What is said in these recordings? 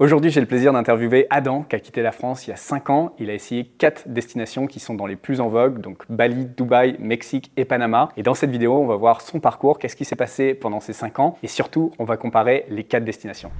Aujourd'hui, j'ai le plaisir d'interviewer Adam, qui a quitté la France il y a 5 ans. Il a essayé 4 destinations qui sont dans les plus en vogue, donc Bali, Dubaï, Mexique et Panama. Et dans cette vidéo, on va voir son parcours, qu'est-ce qui s'est passé pendant ces 5 ans, et surtout, on va comparer les 4 destinations.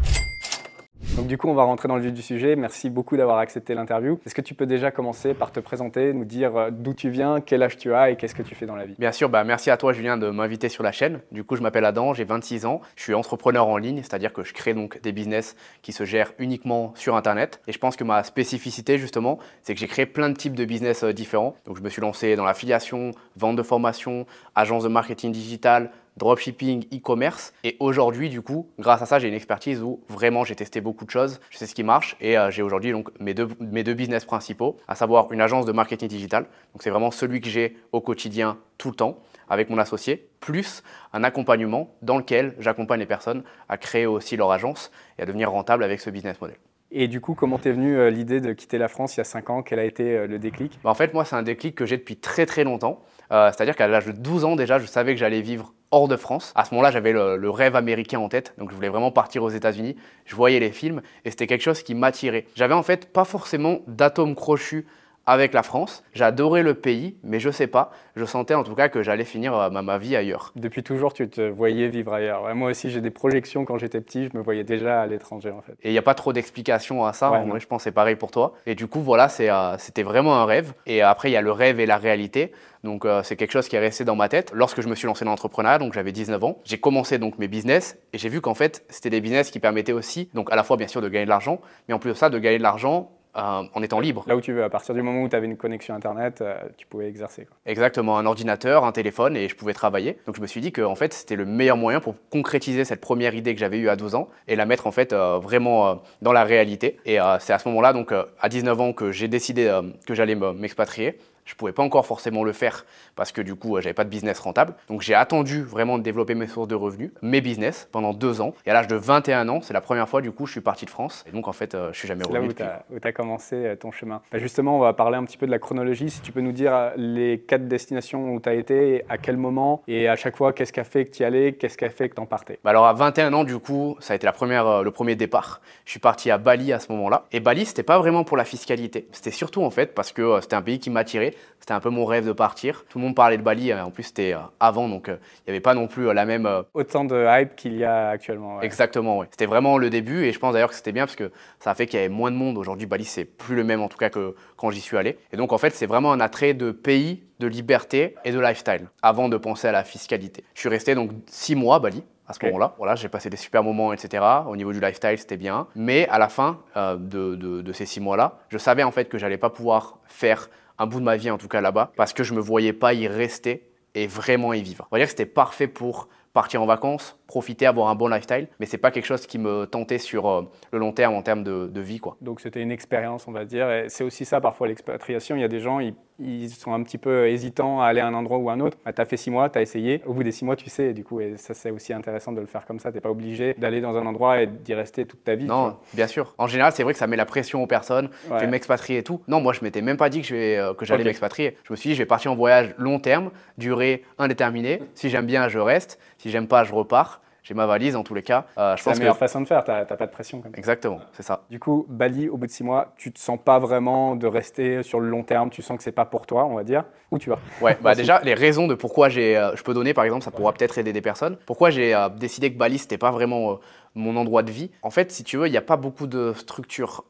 Donc du coup, on va rentrer dans le vif du sujet. Merci beaucoup d'avoir accepté l'interview. Est-ce que tu peux déjà commencer par te présenter, nous dire euh, d'où tu viens, quel âge tu as et qu'est-ce que tu fais dans la vie? Bien sûr, bah merci à toi Julien de m'inviter sur la chaîne. Du coup, je m'appelle Adam, j'ai 26 ans. Je suis entrepreneur en ligne, c'est-à-dire que je crée donc des business qui se gèrent uniquement sur Internet. Et je pense que ma spécificité justement, c'est que j'ai créé plein de types de business euh, différents. Donc je me suis lancé dans l'affiliation, vente de formation, agence de marketing digital, dropshipping, e-commerce. Et aujourd'hui, du coup, grâce à ça, j'ai une expertise où vraiment j'ai testé beaucoup de choses, je sais ce qui marche et euh, j'ai aujourd'hui donc mes deux, mes deux business principaux, à savoir une agence de marketing digital. Donc c'est vraiment celui que j'ai au quotidien tout le temps avec mon associé, plus un accompagnement dans lequel j'accompagne les personnes à créer aussi leur agence et à devenir rentable avec ce business model. Et du coup, comment t'es venue euh, l'idée de quitter la France il y a 5 ans? Quel a été euh, le déclic? Bah, En fait, moi, c'est un déclic que j'ai depuis très très longtemps. C'est-à-dire qu'à l'âge de 12 ans déjà, je savais que j'allais vivre hors de France. À ce moment-là, j'avais le, rêve américain en tête, donc je voulais vraiment partir aux États-Unis. Je voyais les films et c'était quelque chose qui m'attirait. J'avais en fait pas forcément d'atome crochu avec la France. J'adorais le pays, mais je sais pas, je sentais en tout cas que j'allais finir euh, ma, vie ailleurs. Depuis toujours, tu te voyais vivre ailleurs. moi aussi, j'ai des projections quand j'étais petit, je me voyais déjà à l'étranger en fait. Et il n'y a pas trop d'explications à ça, moi je pense c'est pareil pour toi. Et du coup, voilà, euh, c'était vraiment un rêve. Et après, il y a le rêve et la réalité. Donc euh, c'est quelque chose qui est resté dans ma tête. Lorsque je me suis lancé dans l'entrepreneuriat, donc j'avais 19 ans, j'ai commencé donc mes business et j'ai vu qu'en fait, c'était des business qui permettaient aussi, donc à la fois bien sûr de gagner de l'argent, mais en plus de ça, de gagner de l'argent euh, en étant libre. Là où tu veux, à partir du moment où tu avais une connexion Internet, euh, tu pouvais exercer. Exactement, un ordinateur, un téléphone et je pouvais travailler. Donc je me suis dit que en fait, c'était le meilleur moyen pour concrétiser cette première idée que j'avais eue à 12 ans et la mettre en fait euh, vraiment dans la réalité. Et c'est à ce moment-là, donc à 19 ans, que j'ai décidé que j'allais m'expatrier. Je ne pouvais pas encore forcément le faire parce que du coup, j'avais pas de business rentable. Donc j'ai attendu vraiment de développer mes sources de revenus, mes business, pendant deux ans. Et à l'âge de 21 ans, c'est la première fois du coup, je suis parti de France. Et donc en fait, euh, je suis jamais revenu. C'est là où tu as, commencé euh, ton chemin. Bah, justement, on va parler un petit peu de la chronologie. Si tu peux nous dire euh, les quatre destinations où tu as été, à quel moment, et à chaque fois, qu'est-ce qui a fait que tu y allais, qu'est-ce qui a fait que tu en partais? Bah, Alors à 21 ans, du coup, ça a été la première, le premier départ. Je suis parti à Bali à ce moment-là. Et Bali, c'était pas vraiment pour la fiscalité. C'était surtout en fait parce que c'était un pays qui m'attirait. C'était un peu mon rêve de partir. Tout le monde parlait de Bali, euh, en plus c'était euh, avant, donc euh, il n'y avait pas non plus la même... Autant de hype qu'il y a actuellement. Exactement. C'était vraiment le début et je pense d'ailleurs que c'était bien parce que ça a fait qu'il y avait moins de monde. Aujourd'hui, Bali, c'est plus le même en tout cas que quand j'y suis allé. Et donc en fait, c'est vraiment un attrait de pays, de liberté et de lifestyle avant de penser à la fiscalité. Je suis resté donc six mois à Bali à ce moment-là. Voilà, j'ai passé des super moments, etc. Au niveau du lifestyle, c'était bien. Mais à la fin de, de, ces six mois-là, je savais en fait que j'allais pas pouvoir faire un bout de ma vie en tout cas là-bas, parce que je me voyais pas y rester et vraiment y vivre. On va dire que c'était parfait pour partir en vacances, profiter, avoir un bon lifestyle, mais c'est pas quelque chose qui me tentait sur euh, le long terme en termes de, de vie. Quoi. Donc c'était une expérience, on va dire. Et c'est aussi ça parfois l'expatriation. Il y a des gens, ils ils sont un petit peu hésitants à aller à un endroit ou à un autre. Bah, tu as fait six mois, tu as essayé. Au bout des six mois, tu sais, et du coup, et ça c'est aussi intéressant de le faire comme ça. Tu n'es pas obligé d'aller dans un endroit et d'y rester toute ta vie. Non, bien sûr. En général, c'est vrai que ça met la pression aux personnes. Je vais m'expatrier et tout. Non, moi, je m'étais même pas dit que, euh, que j'allais m'expatrier. Je me suis dit, je vais partir en voyage long terme, durée indéterminée. Si j'aime bien, je reste. Si j'aime pas, je repars j'ai ma valise en tous les cas. Euh, c'est la meilleure façon de faire, tu n'as pas de pression. Comme Exactement, c'est ça. Du coup, Bali, au bout de six mois, tu te sens pas vraiment de rester sur le long terme, tu sens que c'est pas pour toi, on va dire. Où tu vas? Ouais, bah déjà, les raisons de pourquoi j'ai, euh, je peux donner par exemple, ça pourra peut-être aider des personnes. Pourquoi j'ai euh, décidé que Bali, c'était pas vraiment mon endroit de vie? En fait, si tu veux, il n'y a pas beaucoup de structures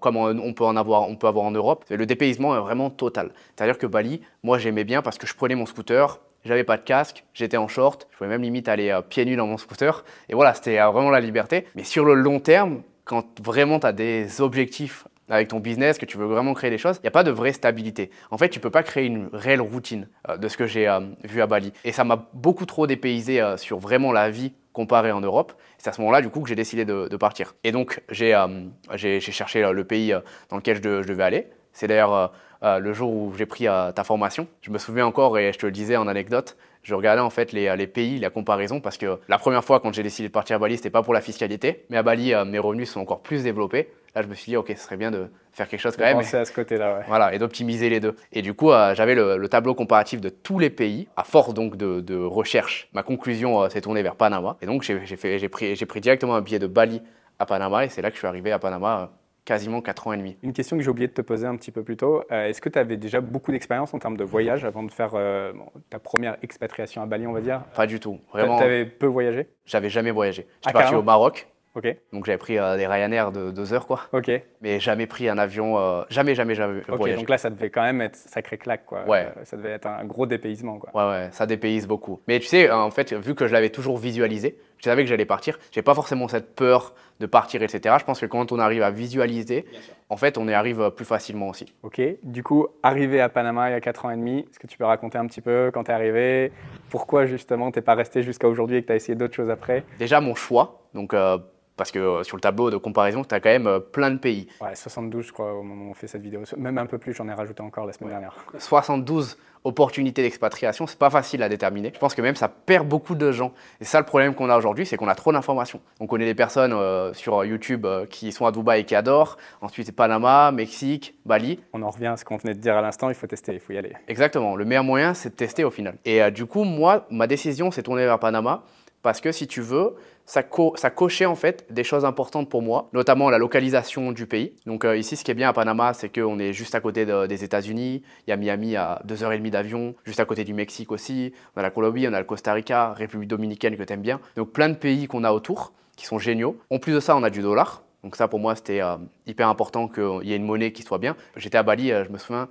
comme on, peut en avoir, on peut avoir en Europe. Le dépaysement est vraiment total. C'est-à-dire que Bali, moi j'aimais bien parce que je prenais mon scooter, j'avais pas de casque, j'étais en short, je pouvais même limite aller euh, pieds nus dans mon scooter. Et voilà, c'était euh, vraiment la liberté. Mais sur le long terme, quand vraiment tu as des objectifs avec ton business, que tu veux vraiment créer des choses, il n'y a pas de vraie stabilité. En fait, tu peux pas créer une réelle routine euh, de ce que j'ai vu à Bali. Et ça m'a beaucoup trop dépaysé sur vraiment la vie comparée en Europe. C'est à ce moment-là, du coup, que j'ai décidé de, partir. Et donc, j'ai cherché le pays dans lequel je devais aller. C'est d'ailleurs euh, euh, le jour où j'ai pris euh, ta formation. Je me souviens encore, et je te le disais en anecdote, je regardais en fait les, pays, la comparaison, parce que la première fois quand j'ai décidé de partir à Bali, c'était pas pour la fiscalité, mais à Bali, mes revenus sont encore plus développés. Là, je me suis dit, ok, ce serait bien de faire quelque chose quand même. Penser à ce côté-là, ouais. Voilà, et d'optimiser les deux. Et du coup, j'avais le, tableau comparatif de tous les pays. À force donc de, recherche, ma conclusion s'est tournée vers Panama. Et donc, j'ai pris, pris directement un billet de Bali à Panama et c'est là que je suis arrivé à Panama quasiment 4 ans et demi. Une question que j'ai oublié de te poser un petit peu plus tôt. Euh, est-ce que tu avais déjà beaucoup d'expérience en termes de voyage avant de faire euh, ta première expatriation à Bali, on va dire? Pas du tout. Vraiment. Tu avais peu voyagé? J'avais jamais voyagé. Ah, J'étais parti carrément au Maroc. Ok. Donc j'avais pris euh, des Ryanair de deux heures, quoi. Ok. Mais jamais pris un avion. euh, jamais, jamais, jamais Ok, voyagé. donc là, ça devait quand même être sacré claque, quoi. Ouais. Euh, ça devait être un gros dépaysement, quoi. Ouais, ouais, ça dépayse beaucoup. Mais tu sais, en fait, vu que je l'avais toujours visualisé, je savais que j'allais partir. J'ai pas forcément cette peur de partir, etc. Je pense que quand on arrive à visualiser, en fait, on y arrive plus facilement aussi. Ok. Du coup, arrivé à Panama il y a 4 ans et demi, est-ce que tu peux raconter un petit peu quand tu es arrivé? Pourquoi justement t'es pas resté jusqu'à aujourd'hui et que tu as essayé d'autres choses après? Déjà, mon choix, donc, euh, parce que euh, sur le tableau de comparaison, tu as quand même euh, plein de pays. Ouais, 72, je crois, au moment où on fait cette vidéo. Même un peu plus, j'en ai rajouté encore la semaine dernière. 72 opportunités d'expatriation, c'est pas facile à déterminer. Je pense que même ça perd beaucoup de gens. Et ça, le problème qu'on a aujourd'hui, c'est qu'on a trop d'informations. On connaît des personnes euh, sur YouTube qui sont à Dubaï et qui adorent. Ensuite, Panama, Mexique, Bali. On en revient à ce qu'on venait de dire à l'instant, il faut tester, il faut y aller. Exactement. Le meilleur moyen, c'est de tester au final. Et du coup, moi, ma décision s'est tournée vers Panama parce que si tu veux, ça, co- ça cochait en fait des choses importantes pour moi, notamment la localisation du pays. Donc euh, ici, ce qui est bien à Panama, c'est qu'on est juste à côté de- des États-Unis. Il y a Miami à 2h30 d'avion, juste à côté du Mexique aussi. On a la Colombie, on a le Costa Rica, République dominicaine que tu aimes bien. Donc plein de pays qu'on a autour qui sont géniaux. En plus de ça, on a du dollar. Donc ça, pour moi, c'était euh, hyper important qu'il y ait une monnaie qui soit bien. J'étais à Bali, euh, je me souviens,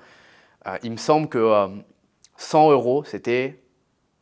il me semble que euh, 100 euros, c'était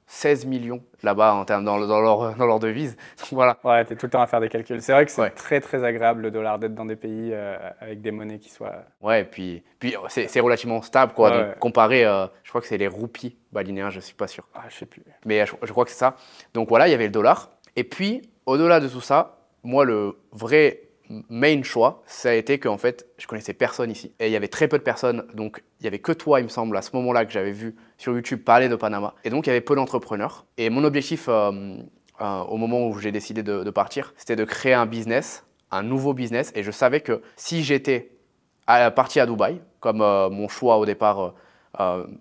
16 millions là-bas en termes dans, dans leur, dans leur devise. Donc voilà. Ouais, tu es tout le temps à faire des calculs. C'est vrai que c'est Ouais. très très agréable le dollar d'être dans des pays euh, avec des monnaies qui soient. Ouais, et puis, puis euh, c'est c'est relativement stable, quoi. Ouais, Donc, ouais. comparé, euh, je crois que c'est les roupies balinéens, je suis pas sûr. Ah, je sais plus. Mais je, je crois que c'est ça. Donc voilà, il y avait le dollar. Et puis, au-delà de tout ça, moi, le vrai main choix, ça a été qu'en fait, je connaissais personne ici. Et il y avait très peu de personnes. Donc, il y avait que toi, il me semble, à ce moment-là, que j'avais vu sur YouTube parler de Panama. Et donc, il y avait peu d'entrepreneurs. Et mon objectif, euh, euh, au moment où j'ai décidé de, partir, c'était de créer un business, un nouveau business. Et je savais que si j'étais parti à Dubaï, comme euh, mon choix au départ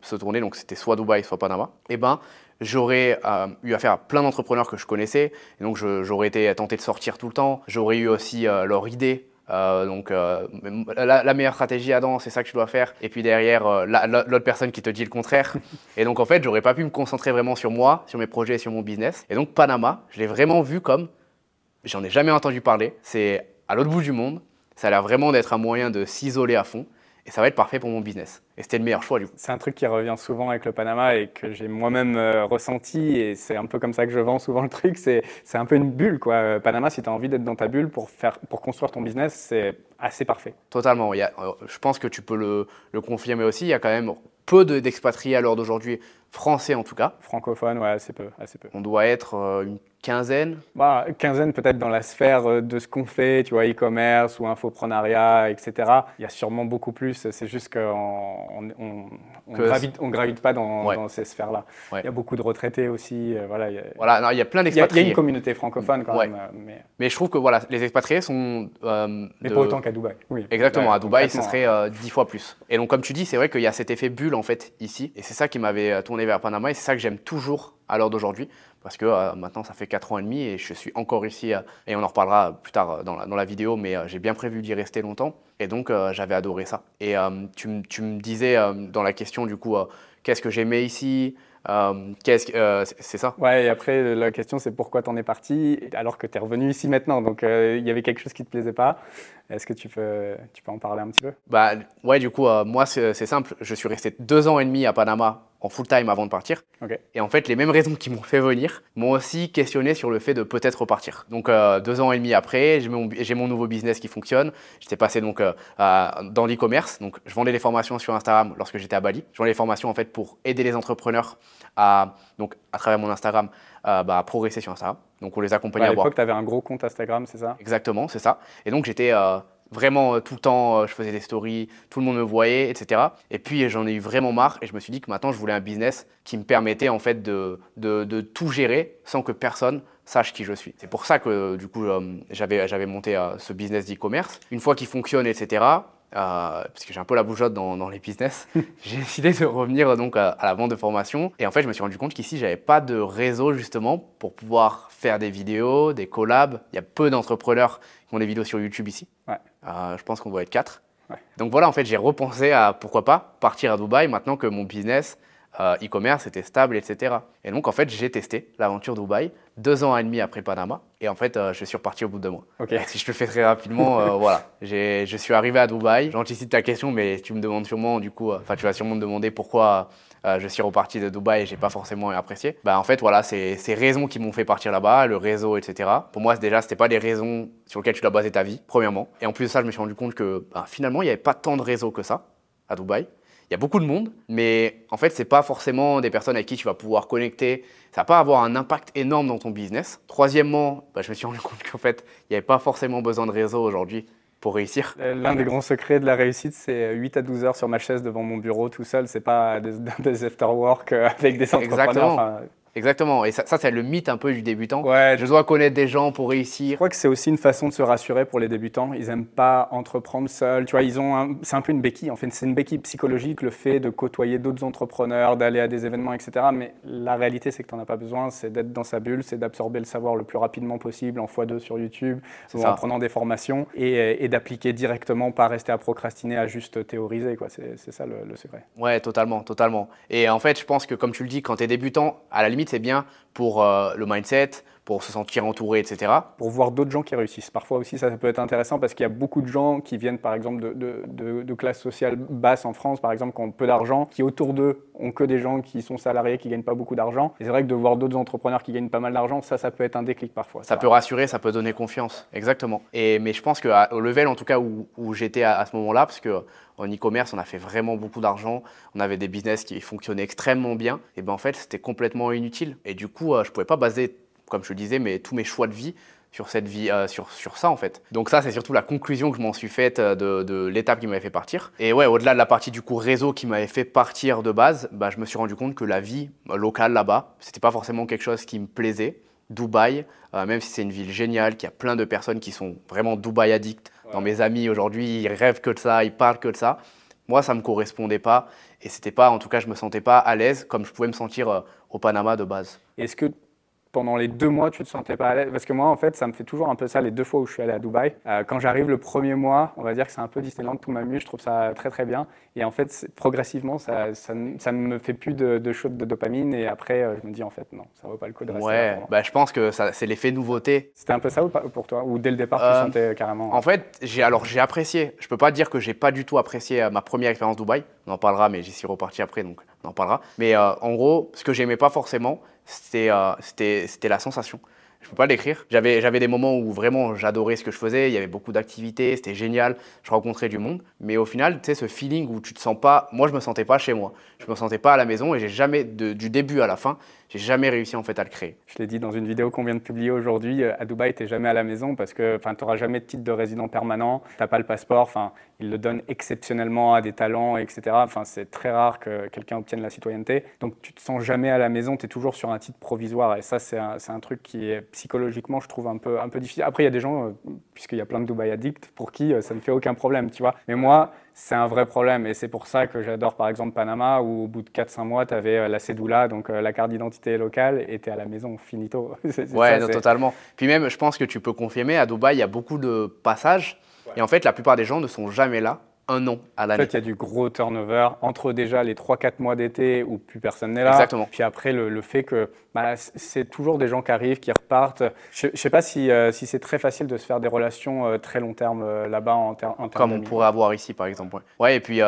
se tournait, donc c'était soit Dubaï, soit Panama, eh ben, j'aurais euh, eu affaire à plein d'entrepreneurs que je connaissais, et donc j'aurais été tenté de sortir tout le temps, j'aurais eu aussi euh, leur idée. euh, donc euh, la, la meilleure stratégie Adam c'est ça que tu dois faire. Et puis derrière la- la- l'autre personne qui te dit le contraire. Et donc en fait j'aurais pas pu me concentrer vraiment sur moi sur mes projets et sur mon business. Et donc Panama je l'ai vraiment vu comme j'en ai jamais entendu parler. C'est à l'autre bout du monde. Ça a l'air vraiment d'être un moyen de s'isoler à fond. Et ça va être parfait pour mon business et c'était le meilleur choix du coup C'est un truc qui revient souvent avec le Panama et que j'ai moi-même euh, ressenti et c'est un peu comme ça que je vends souvent le truc. C'est c'est un peu une bulle quoi. Euh, Panama, si tu as envie d'être dans ta bulle pour, faire, pour construire ton business, c'est assez parfait. Totalement. Il y a- euh, je pense que tu peux le, le confirmer aussi. Il y a quand même peu de- d'expatriés à l'heure d'aujourd'hui, français en tout cas. Francophone, ouais, assez peu, assez peu. On doit être euh, une quinzaine. Bah, quinzaine peut-être dans la sphère de ce qu'on fait, tu vois, e-commerce ou infoprenariat, etc. Il y a sûrement beaucoup plus. C'est juste qu'on on, on, on gravite, on gravite pas dans, Ouais. dans ces sphères-là. Ouais. Il y a beaucoup de retraités aussi. euh, voilà, il y a, Voilà, non, il y a plein il y a- il y a d'expatriés. une communauté francophone quand Ouais. même, euh, mais, Mais je trouve que voilà, les expatriés sont. euh, mais de- pas autant qu'à Dubaï. Oui. Exactement, à Dubaï, concrètement. serait dix fois plus. Et donc, comme tu dis, c'est vrai qu'il y a cet effet bulle en fait ici, et c'est ça qui m'avait tourné vers Panama, et c'est ça que j'aime toujours à l'heure d'aujourd'hui, parce que euh, maintenant ça fait 4 ans et demi et je suis encore ici, euh, et on en reparlera plus tard euh, dans la, vidéo, mais j'ai bien prévu d'y rester longtemps, et donc j'avais adoré ça. Et tu, tu me disais dans la question du coup, qu'est-ce que j'aimais ici qu'est-ce que- c'est ça? Ouais, et après, la question, c'est pourquoi t'en es parti alors que tu es revenu ici maintenant. Donc, il y avait quelque chose qui te plaisait pas. Est-ce que tu peux, tu peux en parler un petit peu? Bah ouais, du coup, euh, moi c'est simple. Je suis resté deux ans et demi à Panama en full time avant de partir. Ok. Et en fait, les mêmes raisons qui m'ont fait venir m'ont aussi questionné sur le fait de peut-être repartir. Donc euh, deux ans et demi après, j'ai mon, mon nouveau business qui fonctionne. J'étais passé donc euh, à- dans l'e-commerce. Donc je vendais des formations sur Instagram lorsque j'étais à Bali. Je vendais des formations en fait pour aider les entrepreneurs à donc à travers mon Instagram bah, à progresser sur Instagram. Donc on les accompagnait Ouais, À à l'époque, tu avais un gros compte Instagram, c'est ça? Exactement, c'est ça. Et donc j'étais euh, vraiment euh, tout le temps, euh, je faisais des stories, tout le monde me voyait, etc. Et puis j'en ai eu vraiment marre et je me suis dit que maintenant je voulais un business qui me permettait en fait de, de, de tout gérer sans que personne sache qui je suis. C'est pour ça que du coup euh, j'avais j'avais monté euh, ce business d'e-commerce. Une fois qu'il fonctionne, etc. parce que j'ai un peu la bougeotte dans, dans les business, j'ai décidé de revenir donc à, la vente de formation. Et en fait, je me suis rendu compte qu'ici, j'avais pas de réseau justement pour pouvoir faire des vidéos, des collabs. Il y a peu d'entrepreneurs qui ont des vidéos sur YouTube ici. je pense qu'on doit être quatre. Donc voilà, en fait, j'ai repensé à pourquoi pas partir à Dubaï maintenant que mon business euh, e-commerce était stable, etc. Et donc, en fait, j'ai testé l'aventure Dubaï deux ans et demi après Panama. Et en fait, euh, je suis reparti au bout de deux mois. Si je te fais très rapidement, euh, voilà. Je suis arrivé à Dubaï. J'anticipe ta question, mais tu me demandes sûrement, du coup, enfin, tu vas sûrement me demander pourquoi je suis reparti de Dubaï et j'ai pas forcément apprécié. Bah, en fait, voilà, c'est ces raisons qui m'ont fait partir là-bas, le réseau, etc. Pour moi, déjà, c'était pas des raisons sur lesquelles tu dois baser ta vie, premièrement. Et en plus de ça, je me suis rendu compte que bah, finalement, il n'y avait pas tant de réseau que ça à Dubaï. Il y a beaucoup de monde, mais en fait, ce n'est pas forcément des personnes avec qui tu vas pouvoir connecter. Ça va pas avoir un impact énorme dans ton business. Troisièmement, bah, je me suis rendu compte qu'en fait, il n'y avait pas forcément besoin de réseau aujourd'hui pour réussir. Euh, l'un des grands secrets de la réussite, c'est 8 à 12 heures sur ma chaise devant mon bureau tout seul. C'est pas des, des after-work euh, avec des entrepreneurs. Exactement. Exactement. Et ça, ça c'est le mythe un peu du débutant. Ouais. Je dois connaître des gens pour réussir. Je crois que c'est aussi une façon de se rassurer pour les débutants. Ils n'aiment pas entreprendre seuls. Tu vois, ils ont c'est un peu une béquille. En fait, c'est une béquille psychologique, le fait de côtoyer d'autres entrepreneurs, d'aller à des événements, etc. Mais la réalité, c'est que tu n'en as pas besoin. C'est d'être dans sa bulle, c'est d'absorber le savoir le plus rapidement possible en x2 sur YouTube ou en prenant des formations et, d'appliquer directement, pas rester à procrastiner, à juste théoriser. Quoi. C'est, ça le, le secret. Ouais, totalement, totalement. Et en fait, je pense que comme tu le dis, quand tu es débutant, à la limite, c'est bien pour euh, le mindset, pour se sentir entouré, etc. Pour voir d'autres gens qui réussissent. Parfois aussi, ça, peut être intéressant parce qu'il y a beaucoup de gens qui viennent, par exemple, de, de, de, classe sociale basse en France, par exemple, qui ont peu d'argent, qui autour d'eux ont que des gens qui sont salariés, qui gagnent pas beaucoup d'argent. Et c'est vrai que de voir d'autres entrepreneurs qui gagnent pas mal d'argent, ça, ça peut être un déclic parfois. Ça, peut rassurer, ça peut donner confiance. Exactement. Et, mais je pense qu'au level, en tout cas, où, où j'étais à, à, ce moment-là, parce que en e-commerce, on a fait vraiment beaucoup d'argent, on avait des business qui fonctionnaient extrêmement bien, et ben en fait, c'était complètement inutile. Et du coup, euh, je ne pouvais pas baser, comme je le disais, mais tous mes choix de vie sur cette vie, euh, sur, sur ça en fait. Donc ça, c'est surtout la conclusion que je m'en suis faite euh, de, l'étape qui m'avait fait partir. Et ouais, au-delà de la partie du coup réseau qui m'avait fait partir de base, bah, je me suis rendu compte que la vie locale là-bas, c'était pas forcément quelque chose qui me plaisait. Dubaï, même si c'est une ville géniale, qu'il y a plein de personnes qui sont vraiment Dubaï addicts, mes amis aujourd'hui, ils rêvent que de ça, ils parlent que de ça. Moi, ça ne me correspondait pas et c'était pas, en tout cas, je me sentais pas à l'aise comme je pouvais me sentir euh, au Panama de base. Est-ce que pendant les deux mois, tu te sentais pas à l'aise? Parce que moi, en fait, ça me fait toujours un peu ça les deux fois où je suis allé à Dubaï. Euh, quand j'arrive le premier mois, on va dire que c'est un peu Disneyland, tout m'amuse, je trouve ça très très bien. Et en fait, progressivement, ça, ça, ne me fait plus de, de de dopamine. Et après, euh, je me dis, en fait, non, ça vaut pas le coup de rester. Ouais, bah, je pense que c'est l'effet nouveauté. C'était un peu ça ou pas pour toi? Ou dès le départ, tu euh, sentais carrément En fait, j'ai alors j'ai apprécié. Je peux pas dire que j'ai pas du tout apprécié ma première expérience Dubaï. On en parlera, mais j'y suis reparti après, donc on en parlera. Mais en gros, ce que j'aimais pas forcément, euh, c'était la sensation. Je ne peux pas l'écrire. J'avais, des moments où vraiment j'adorais ce que je faisais, il y avait beaucoup d'activités, c'était génial, je rencontrais du monde. Mais au final, tu sais, ce feeling où tu te sens pas, moi je me sentais pas chez moi. Je me sentais pas à la maison et j'ai jamais, du début à la fin, j'ai jamais réussi en fait à le créer. Je l'ai dit dans une vidéo qu'on vient de publier aujourd'hui, euh, à Dubaï, tu jamais à la maison parce que tu n'auras jamais de titre de résident permanent, tu n'as pas le passeport, ils le donnent exceptionnellement à des talents, etc. C'est très rare que quelqu'un obtienne la citoyenneté. Donc tu te sens jamais à la maison, tu es toujours sur un titre provisoire et ça, c'est un, un, truc qui est psychologiquement, je trouve, un peu, un peu difficile. Après, il y a des gens, euh, puisqu'il y a plein de Dubaï addicts, pour qui euh, ça ne fait aucun problème, tu vois. Mais moi, c'est un vrai problème. Et c'est pour ça que j'adore par exemple Panama, où au bout de 4-5 mois, tu avais euh, la cédula, donc euh, la carte d'identité locale, et tu es à la maison, finito. ouais, totalement. Puis même, je pense que tu peux confirmer, à Dubaï, il y a beaucoup de passages. Et en fait, la plupart des gens ne sont jamais là un an à l'année. En fait, il y a du gros turnover entre déjà les 3-4 mois d'été où plus personne n'est là. Exactement. Puis après, le, fait que bah, c'est toujours des gens qui arrivent, qui repartent. Je ne sais pas si, euh, si c'est très facile de se faire des relations euh, très long terme euh, là-bas en, ter en termes Comme on pourrait avoir ici, par exemple. Ouais, ouais et puis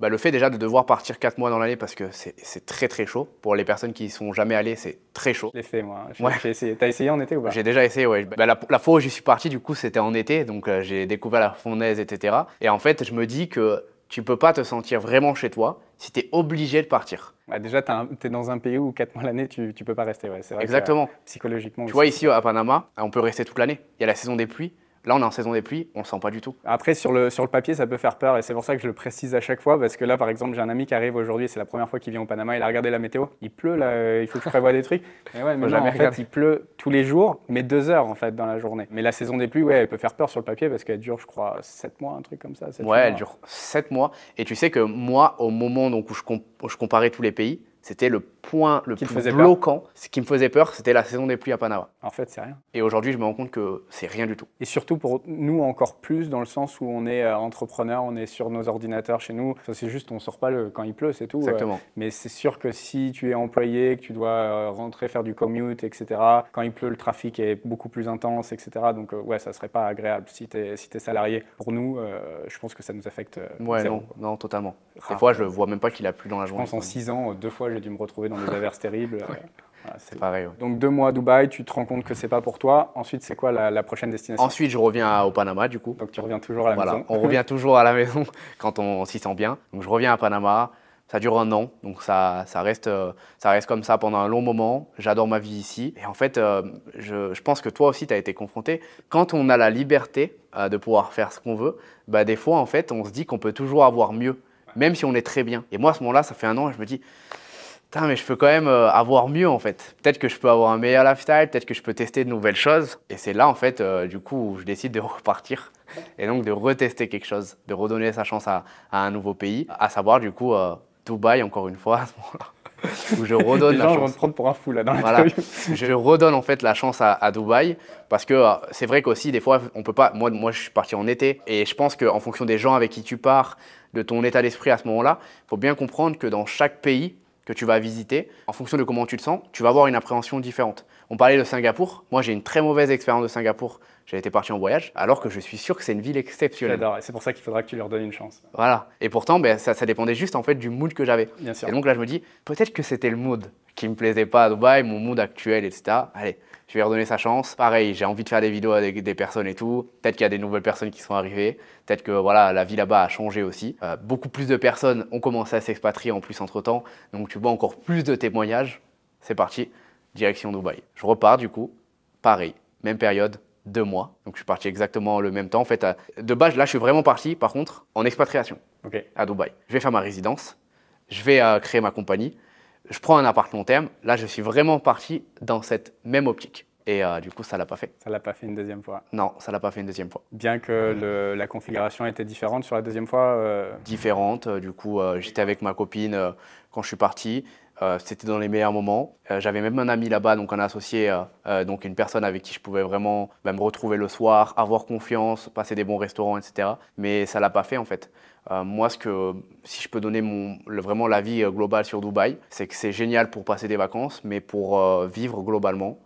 bah, le fait déjà de devoir partir 4 mois dans l'année parce que c'est très très chaud. Pour les personnes qui y sont jamais allées, c'est très chaud. Je l'ai fait moi. J'ai essayé. T'as essayé en été ou pas? J'ai déjà essayé, ouais. Bah, la, fois où j'y suis parti, du coup, c'était en été, donc euh, j'ai découvert la fondaise, etc. Et en fait, je me dis que tu peux pas te sentir vraiment chez toi si tu es obligé de partir. Bah, déjà, tu es dans un pays où 4 mois l'année, tu, ne peux pas rester. Ouais, Exactement. psychologiquement. Tu vois, ici à Panama, on peut rester toute l'année. Il y a la saison des pluies. Là, on est en saison des pluies, on le sent pas du tout. Après, sur le, sur le papier, ça peut faire peur et c'est pour ça que je le précise à chaque fois parce que là, par exemple, j'ai un ami qui arrive aujourd'hui, c'est la première fois qu'il vient au Panama, il a regardé la météo. Il pleut là, il faut que je prévoie des trucs. Mais ouais, mais non, en fait, il pleut tous les jours, mais deux heures en fait dans la journée. Mais la saison des pluies, ouais, elle peut faire peur sur le papier parce qu'elle dure, je crois, sept mois, un truc comme ça. Ouais, elle dure sept mois. Et tu sais que moi, au moment donc, où je, où je comparais tous les pays, c'était le point le plus bloquant. Ce qui me faisait peur, c'était la saison des pluies à Panama. En fait, c'est rien. Et aujourd'hui, je me rends compte que c'est rien du tout. Et surtout pour nous encore plus, dans le sens où on est euh, entrepreneur, on est sur nos ordinateurs chez nous. C'est juste, on sort pas le, quand il pleut, c'est tout. Euh. Exactement. mais c'est sûr que si tu es employé, que tu dois euh, rentrer faire du commute, etc. Quand il pleut, le trafic est beaucoup plus intense, etc. Donc ouais, ça serait pas agréable si tu es, si es salarié. Pour nous, je pense que ça nous affecte. ouais, non, non, totalement. Des fois, je vois même pas qu'il a plu dans la journée. Je pense en six ans, deux fois, j'ai dû me retrouver dans des averses terribles. c'est pareil. Donc deux mois à Dubaï, tu te rends compte que c'est pas pour toi. Ensuite, c'est quoi la, prochaine destination? Ensuite, je reviens au Panama du coup. Donc tu reviens toujours à la voilà, maison. On revient toujours à la maison quand on s'y sent bien. Donc je reviens à Panama. Ça dure un an, donc ça, ça, reste, ça reste comme ça pendant un long moment. J'adore ma vie ici. Et en fait, euh, je, je, pense que toi aussi, tu as été confronté. Quand on a la liberté euh, de pouvoir faire ce qu'on veut, bah, des fois, en fait, on se dit qu'on peut toujours avoir mieux, même si on est très bien. Et moi, à ce moment-là, ça fait un an, je me dis, Putain, mais je peux quand même euh, avoir mieux en fait. Peut-être que je peux avoir un meilleur lifestyle, peut-être que je peux tester de nouvelles choses. Et c'est là en fait, euh, du coup, où je décide de repartir et donc de retester quelque chose, de redonner sa chance à, un nouveau pays, à savoir du coup euh, Dubaï encore une fois à ce moment-là. Où je redonne la chance. prendre pour un fou là dans voilà. Je redonne en fait la chance à, à Dubaï parce que c'est vrai qu'aussi des fois on peut pas. Moi, moi je suis parti en été et je pense qu'en fonction des gens avec qui tu pars, de ton état d'esprit à ce moment-là, il faut bien comprendre que dans chaque pays que tu vas visiter, en fonction de comment tu te sens, tu vas avoir une appréhension différente. On parlait de Singapour. Moi, j'ai une très mauvaise expérience de Singapour. J'ai été parti en voyage, alors que je suis sûr que c'est une ville exceptionnelle. J'adore, et c'est pour ça qu'il faudra que tu leur donnes une chance. Voilà. Et pourtant, ben, ça, ça, dépendait juste en fait du mood que j'avais. Bien sûr. Et donc là, je me dis, peut-être que c'était le mood qui me plaisait pas à Dubaï, mon mood actuel, etc. Allez, je vais redonner sa chance. Pareil, j'ai envie de faire des vidéos avec des personnes et tout. Peut-être qu'il y a des nouvelles personnes qui sont arrivées. Peut-être que voilà, la vie là-bas a changé aussi. Euh, beaucoup plus de personnes ont commencé à s'expatrier en plus entre temps. Donc tu vois encore plus de témoignages. C'est parti, direction Dubaï. Je repars du coup, pareil, même période, deux mois. Donc je suis parti exactement le même temps. En fait, de base, là, je suis vraiment parti, par contre, en expatriation à Dubaï. Je vais faire ma résidence, je vais euh, créer ma compagnie je prends un appart long terme. Là, je suis vraiment parti dans cette même optique. Et euh, du coup, ça l'a pas fait. Ça l'a pas fait une deuxième fois. Non, ça l'a pas fait une deuxième fois. Bien que la configuration était différente sur la deuxième fois. Euh, différente. Du coup, j'étais avec ma copine quand je suis parti. C'était dans les meilleurs moments. J'avais même un ami là-bas, donc un associé, donc une personne avec qui je pouvais vraiment bah, me retrouver le soir, avoir confiance, passer des bons restaurants, etc. Mais ça l'a pas fait en fait. Euh, moi, ce que, si je peux donner mon, le, vraiment l'avis euh, global sur Dubaï, c'est que c'est génial pour passer des vacances, mais pour euh, vivre globalement,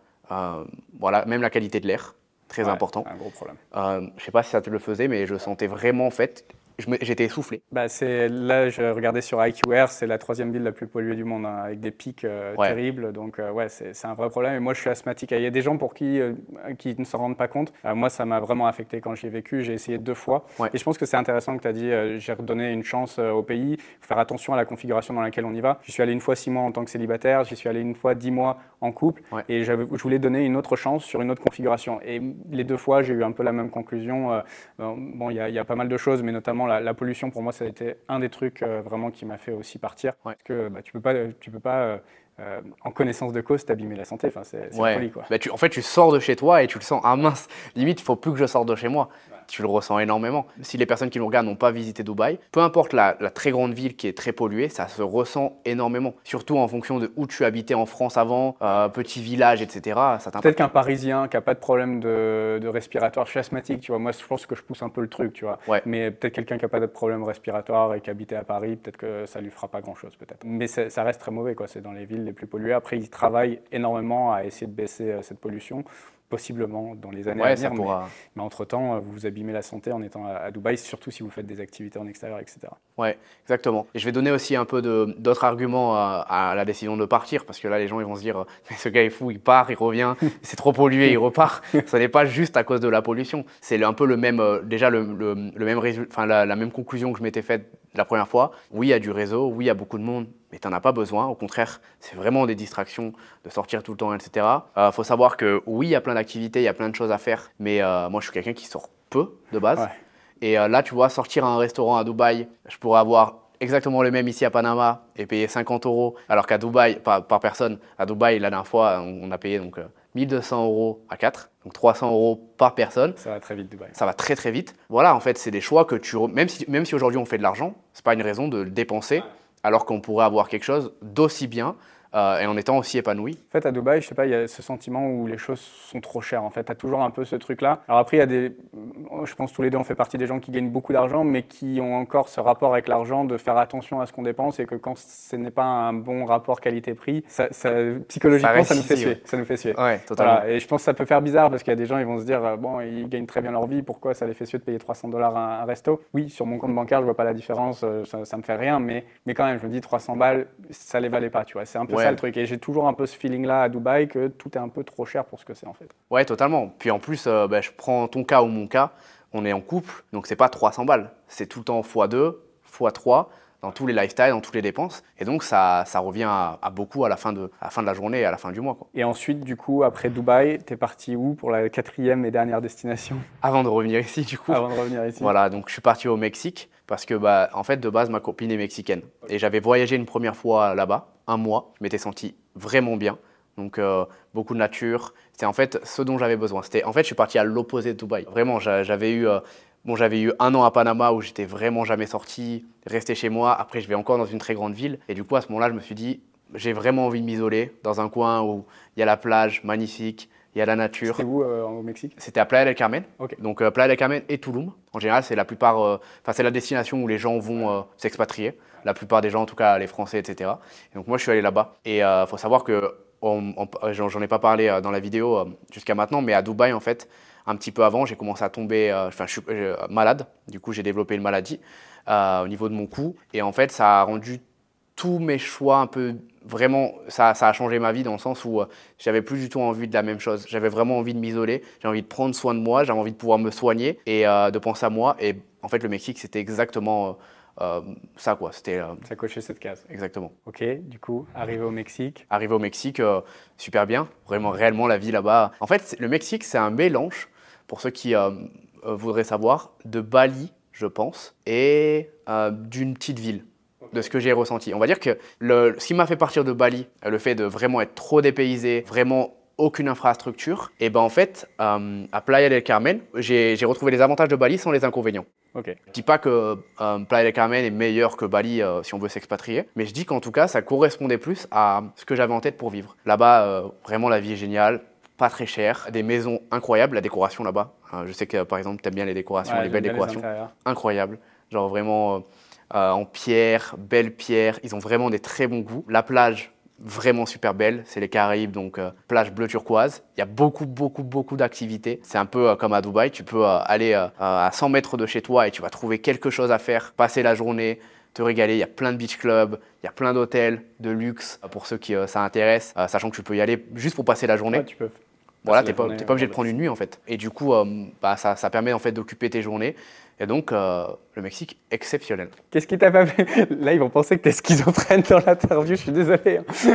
voilà, même la qualité de l'air, très important. Un gros problème. je ne sais pas si ça te le faisait, mais je sentais vraiment en fait j'étais essoufflé. Bah c'est là, je regardais sur IQR, c'est la troisième ville la plus polluée du monde, hein, avec des pics euh, terribles. Donc euh, ouais, c'est un vrai problème. Et moi, je suis asthmatique. Il y a des gens pour qui, euh, qui ne s'en rendent pas compte. moi, ça m'a vraiment affecté quand j'y ai vécu. J'ai essayé deux fois. Et je pense que c'est intéressant que tu as dit, j'ai redonné une chance au pays. Faut faire attention à la configuration dans laquelle on y va. Je suis allé une fois six mois en tant que célibataire. J'y suis allé une fois dix mois en couple. Et je voulais donner une autre chance sur une autre configuration. Et les deux fois, j'ai eu un peu la même conclusion. bon, il y, y, a pas mal de choses, mais notamment la, pollution, pour moi, ça a été un des trucs euh, vraiment qui m'a fait aussi partir. Parce que bah, tu peux pas, tu peux pas euh, euh, en connaissance de cause, t'abîmer la santé. Enfin, c'est ouais. quoi. Bah, tu, en fait, tu sors de chez toi et tu le sens, ah mince, limite, il faut plus que je sorte de chez moi tu le ressens énormément. Si les personnes qui nous regardent n'ont pas visité Dubaï, peu importe la, très grande ville qui est très polluée, ça se ressent énormément. Surtout en fonction de où tu habitais en France avant, euh, petit village, etc. Peut-être qu'un Parisien qui n'a pas de problème de, respiratoire, je suis asthmatique, tu vois. Moi, je pense que je pousse un peu le truc, tu vois. Mais peut-être quelqu'un qui n'a pas de problème respiratoire et qui habitait à Paris, peut-être que ça lui fera pas grand-chose, peut-être. Mais ça reste très mauvais, quoi. C'est dans les villes les plus polluées. Après, ils travaillent énormément à essayer de baisser euh, cette pollution possiblement dans les années à venir. Mais, entre-temps, vous vous abîmez la santé en étant à, Dubaï, surtout si vous faites des activités en extérieur, etc. Ouais, exactement. Et je vais donner aussi un peu d'autres arguments à, la décision de partir, parce que là, les gens ils vont se dire, mais ce gars est fou, il part, il revient, c'est trop pollué, il repart. Ce n'est pas juste à cause de la pollution. C'est un peu le même, euh, déjà le, le, même enfin la, la, même conclusion que je m'étais faite la première fois. Oui, il y a du réseau, oui, il y a beaucoup de monde, mais tu n'en as pas besoin. Au contraire, c'est vraiment des distractions de sortir tout le temps, etc. Il euh, faut savoir que oui, il y a plein d'activités, il y a plein de choses à faire, mais euh, moi, je suis quelqu'un qui sort peu de base. Et euh, là, tu vois, sortir à un restaurant à Dubaï, je pourrais avoir exactement le même ici à Panama et payer 50 euros, alors qu'à Dubaï, par, personne, à Dubaï, la dernière fois, on, a payé donc 1200 euros à 4, donc 300 euros par personne. Ça va très vite, Dubaï. Ça va très très vite. Voilà, en fait, c'est des choix que tu. Même si, même si aujourd'hui on fait de l'argent, c'est pas une raison de le dépenser, alors qu'on pourrait avoir quelque chose d'aussi bien euh, et en étant aussi épanoui. En fait, à Dubaï, je sais pas, il y a ce sentiment où les choses sont trop chères. En fait, tu as toujours un peu ce truc-là. Alors après, il y a des. Je pense tous les deux, on fait partie des gens qui gagnent beaucoup d'argent, mais qui ont encore ce rapport avec l'argent de faire attention à ce qu'on dépense et que quand ce n'est pas un bon rapport qualité-prix, ça, psychologiquement, ça, nous fait suer. Ça nous fait suer. Ouais, totalement. Et je pense que ça peut faire bizarre parce qu'il y a des gens, ils vont se dire, euh, bon, ils gagnent très bien leur vie, pourquoi ça les fait suer de payer 300 dollars un, un resto? Oui, sur mon compte bancaire, je vois pas la différence, euh, ça, ça me fait rien, mais, mais quand même, je me dis 300 balles, ça les valait pas, tu vois. C'est un peu ça le truc. Et j'ai toujours un peu ce feeling-là à Dubaï que tout est un peu trop cher pour ce que c'est en fait. Ouais, totalement. Puis en plus, euh, bah, je prends ton cas ou mon cas, on est en couple, donc c'est pas 300 balles, c'est tout le temps x2, x3 dans tous les lifestyles, dans toutes les dépenses. Et donc, ça, ça revient à, beaucoup à la, fin de, à la fin de la journée et à la fin du mois. Quoi. Et ensuite, du coup, après Dubaï, tu es parti où pour la quatrième et dernière destination? Avant de revenir ici, du coup. Avant de revenir ici. Voilà, donc je suis parti au Mexique parce que, bah, en fait, de base, ma copine est mexicaine. Et j'avais voyagé une première fois là-bas, un mois. Je m'étais senti vraiment bien. Donc, euh, beaucoup de nature. C'était en fait ce dont j'avais besoin. C'était, en fait, je suis parti à l'opposé de Dubaï. Vraiment, j'avais eu. Euh, Bon, j'avais eu un an à Panama où j'étais vraiment jamais sorti, resté chez moi. Après, je vais encore dans une très grande ville. Et du coup, à ce moment-là, je me suis dit, j'ai vraiment envie de m'isoler dans un coin où il y a la plage magnifique, il y a la nature. C'était où euh, au Mexique? C'était à Playa del Carmen. Donc euh, Playa del Carmen et Tulum. En général, c'est la plupart, euh, enfin c'est la destination où les gens vont s'expatrier. La plupart des gens, en tout cas les Français, etc. Et donc moi, je suis allé là-bas. Et il faut savoir que j'en ai pas parlé dans la vidéo jusqu'à maintenant, mais à Dubaï, en fait, un petit peu avant, j'ai commencé à tomber, enfin, je suis malade. Du coup, j'ai développé une maladie au niveau de mon cou. Et en fait, ça a rendu tous mes choix un peu vraiment, ça, ça, a changé ma vie dans le sens où j'avais plus du tout envie de la même chose. J'avais vraiment envie de m'isoler, j'ai envie de prendre soin de moi, j'avais envie de pouvoir me soigner et de penser à moi. Et en fait, le Mexique, c'était exactement ça, quoi. C'était. ça cochait cette case. Exactement. Ok, du coup, arrivé au Mexique. Arrivé au Mexique, super bien. Vraiment, réellement, la vie là-bas. En fait, le Mexique, c'est un mélange pour ceux qui euh, euh, voudraient savoir, de Bali, je pense, et euh, d'une petite ville de ce que j'ai ressenti. On va dire que le, ce qui m'a fait partir de Bali, le fait de vraiment être trop dépaysé, vraiment aucune infrastructure, et ben en fait, à Playa del Carmen, j'ai retrouvé les avantages de Bali sans les inconvénients. Okay. Je dis pas que Playa del Carmen est meilleur que Bali si on veut s'expatrier, mais je dis qu'en tout cas, ça correspondait plus à ce que j'avais en tête pour vivre. Là-bas, vraiment, la vie est géniale pas très cher, des maisons incroyables, la décoration là-bas. Hein, je sais que par exemple, tu aimes bien les décorations, les belles décorations. Incroyables. Genre vraiment euh, euh, en pierre, belle pierre. Ils ont vraiment des très bons goûts. La plage, vraiment super belle. C'est les Caraïbes, donc euh, plage bleu turquoise. Il y a beaucoup, beaucoup, beaucoup d'activités. C'est un peu comme à Dubaï. Tu peux aller à 100 mètres de chez toi et tu vas trouver quelque chose à faire, passer la journée, te régaler. Il y a plein de beach clubs, il y a plein d'hôtels de luxe pour ceux qui ça intéresse, sachant que tu peux y aller juste pour passer la journée. tu peux. Voilà, tu n'es pas, pas, obligé de prendre une nuit en fait. Et du coup, euh, bah, ça, ça, permet en fait d'occuper tes journées. Et donc, euh, le Mexique, exceptionnel. Qu'est-ce qui t'a pas fait Là, ils vont penser que tu es schizophrène dans l'interview, je suis désolé. Hein.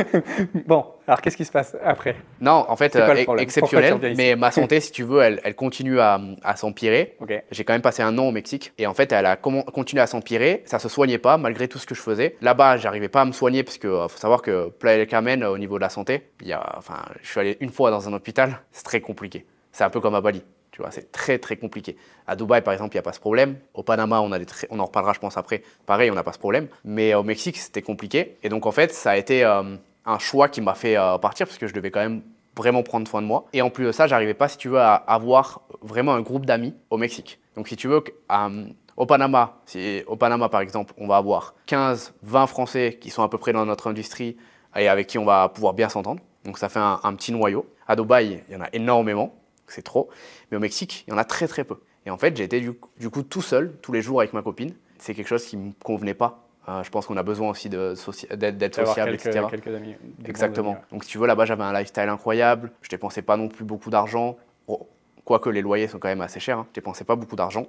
bon, alors qu'est-ce qui se passe après? Non, en fait, euh, exceptionnel, mais ma santé, si tu veux, elle, elle continue à, à s'empirer. J'ai quand même passé un an au Mexique, et en fait, elle a continué à s'empirer, ça se soignait pas, malgré tout ce que je faisais. Là-bas, j'arrivais pas à me soigner, parce qu'il faut savoir que Playa del Carmen, au niveau de la santé, il y a, enfin, je suis allé une fois dans un hôpital, c'est très compliqué. C'est un peu comme à Bali c'est très très compliqué. À Dubaï, par exemple, il n'y a pas ce problème. Au Panama, on, en reparlera, je pense, après. Pareil, on n'a pas ce problème. Mais au Mexique, c'était compliqué. Et donc, en fait, ça a été euh, un choix qui m'a fait euh, partir parce que je devais quand même vraiment prendre soin de moi. Et en plus de ça, j'arrivais pas, si tu veux, à avoir vraiment un groupe d'amis au Mexique. Donc, si tu veux, euh, au Panama, au Panama, par exemple, on va avoir 15, 20 Français qui sont à peu près dans notre industrie et avec qui on va pouvoir bien s'entendre. Donc, ça fait un petit noyau. À Dubaï, il y en a énormément c'est trop. Mais au Mexique, il y en a très très peu. Et en fait, j'ai été du, coup tout seul, tous les jours avec ma copine. C'est quelque chose qui ne me convenait pas. Euh, je pense qu'on a besoin aussi d'être sociable, etc. Quelques amis, Exactement. Donc si tu veux, là-bas, j'avais un lifestyle incroyable. Je dépensais pas non plus beaucoup d'argent. Quoique les loyers sont quand même assez chers. Hein. Je dépensais pas beaucoup d'argent.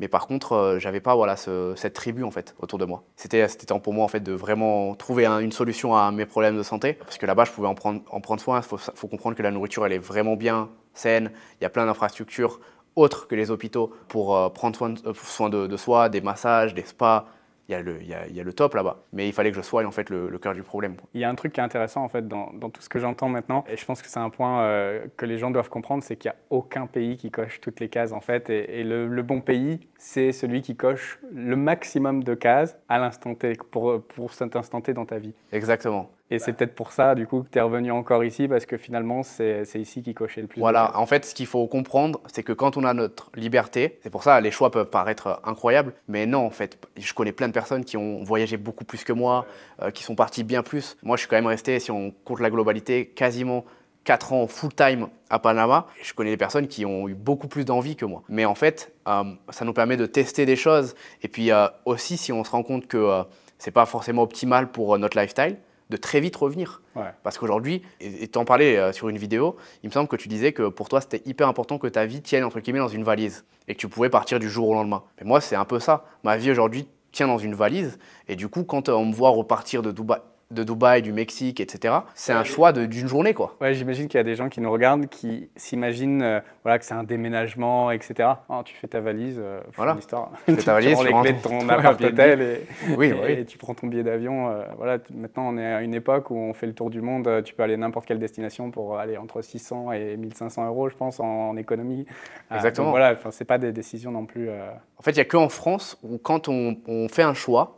Mais par contre, euh, j'avais pas voilà, ce- cette tribu en fait autour de moi. C'était temps pour moi en fait de vraiment trouver un- une solution à mes problèmes de santé. Parce que là-bas, je pouvais en prendre, en prendre soin. Il faut, comprendre que la nourriture, elle est vraiment bien saine. Il y a plein d'infrastructures autres que les hôpitaux pour euh, prendre soin, euh, de soi, des massages, des spas. Il y a le, il y a, il y a le top là-bas. Mais il fallait que je soigne en fait le, le cœur du problème. Il y a un truc qui est intéressant en fait dans, dans tout ce que j'entends maintenant, et je pense que c'est un point euh, que les gens doivent comprendre, c'est qu'il n'y a aucun pays qui coche toutes les cases en fait, et, et le, le bon pays, c'est celui qui coche le maximum de cases à l'instant T, pour, pour cet instant T dans ta vie. Exactement. Et c'est peut-être pour ça du coup que tu es revenu encore ici, parce que finalement c'est ici qui cochait le plus. Voilà, en fait, ce qu'il faut comprendre, c'est que quand on a notre liberté, c'est pour ça les choix peuvent paraître incroyables, mais non, en fait, je connais plein de personnes qui ont voyagé beaucoup plus que moi, euh, qui sont partis bien plus. Moi, je suis quand même resté, si on compte la globalité, quasiment 4 ans full-time à Panama. Je connais des personnes qui ont eu beaucoup plus d'envie que moi. Mais en fait, euh, ça nous permet de tester des choses. Et puis euh, aussi, si on se rend compte que euh, c'est pas forcément optimal pour notre lifestyle, de très vite revenir. Ouais. Parce qu'aujourd'hui, et et t'en parlais euh, sur une vidéo, il me semble que tu disais que pour toi, c'était hyper important que ta vie tienne, entre guillemets, dans une valise et que tu pouvais partir du jour au lendemain. Mais moi, c'est un peu ça. Ma vie aujourd'hui tient dans une valise et du coup, quand euh, on me voit repartir de Dubaï, de Dubaï, du Mexique, etc., c'est un choix d'une journée, quoi. Ouais, j'imagine qu'il y a des gens qui nous regardent qui s'imaginent euh, voilà, que c'est un déménagement, etc. Oh, tu fais ta valise, euh, Voilà. de l'histoire. fais ta valise, tu tu prends les clés de ton appart hôtel et, Oui, et- oui. et tu prends ton billet d'avion. euh, voilà, maintenant, on est à une époque où on fait le tour du monde. Tu peux aller n'importe quelle destination pour aller entre 600 et 1500 euros, je pense, en, en économie. Euh, Exactement. donc voilà, c'est pas des décisions non plus. En fait, il n'y a qu'en France où quand on, on fait un choix,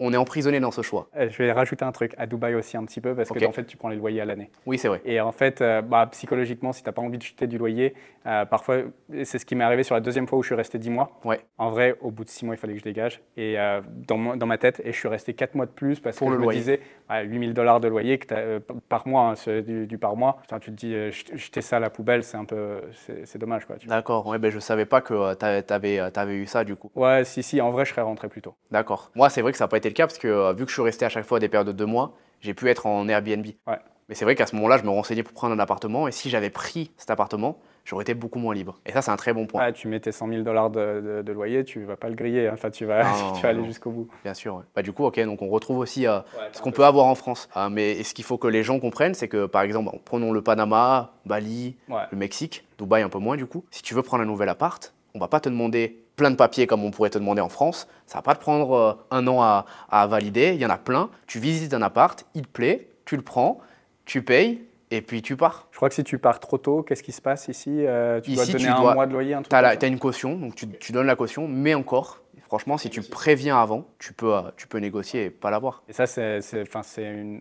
on est emprisonné dans ce choix. euh, Je vais rajouter un truc à Dubaï aussi un petit peu parce que en fait, tu prends les loyers à l'année. Oui, c'est vrai. Et en fait, euh, bah, psychologiquement, si tu n'as pas envie de jeter du loyer, euh, parfois, c'est ce qui m'est arrivé sur la deuxième fois où je suis resté 10 mois. Ouais. En vrai, au bout de 6 mois, il fallait que je dégage. Et euh, dans, mon- dans ma tête, et je suis resté 4 mois de plus parce Pour que le je loyer. me disais, ouais, 8000 dollars de loyer que t'as, par mois, hein, du, du par mois. Putain, tu te dis, jet- jeter ça à la poubelle, c'est un peu, c'est dommage. Quoi. D'accord. Ouais, ben, je savais pas que tu avais, eu ça, du coup. Ouais, si, si, en vrai, je serais rentré plus tôt. D'accord. Moi, c'est vrai que ça n'a pas été le cas parce que euh, vu que je suis resté à chaque fois des périodes de deux mois, j'ai pu être en Airbnb. Ouais. Mais c'est vrai qu'à ce moment-là, je me renseignais pour prendre un appartement et si j'avais pris cet appartement, j'aurais été beaucoup moins libre. Et ça, c'est un très bon point. Tu mets tes 100 000 dollars de, de- de loyer, tu vas pas le griller. hein. Enfin, tu vas, Non, tu vas aller jusqu'au bout. Bien sûr. ouais. Bah, du coup, ok, donc on retrouve aussi euh, ce qu'on peut avoir en France. Ah, mais ce qu'il faut que les gens comprennent, c'est que par exemple, prenons le Panama, Bali, Ouais. le Mexique, Dubaï un peu moins du coup. Si tu veux prendre un nouvel appart, on va pas te demander plein de papiers comme on pourrait te demander en France. Ça va pas te prendre euh, un an à, à valider. Il y en a plein. Tu visites un appart, il te plaît, tu le prends, tu payes et puis tu pars. Je crois que si tu pars trop tôt, qu'est-ce qui se passe ici? Euh, Tu dois Ici, donner tu un dois- mois de loyer, un truc Tu as, une caution, donc tu, tu donnes la caution, mais encore, franchement, si tu préviens avant, tu peux, euh, tu peux négocier et pas l'avoir. Et ça, c'est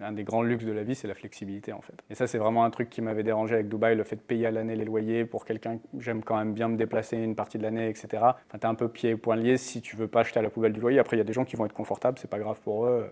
un des grands luxes de la vie, c'est la flexibilité en fait. Et ça, c'est vraiment un truc qui m'avait dérangé avec Dubaï, le fait de payer à l'année les loyers pour quelqu'un. J'aime quand même bien me déplacer une partie de l'année, etc. Enfin, t'es un peu pied et poing lié si tu veux pas acheter à la poubelle du loyer. Après, il y a des gens qui vont être confortables, c'est pas grave pour eux.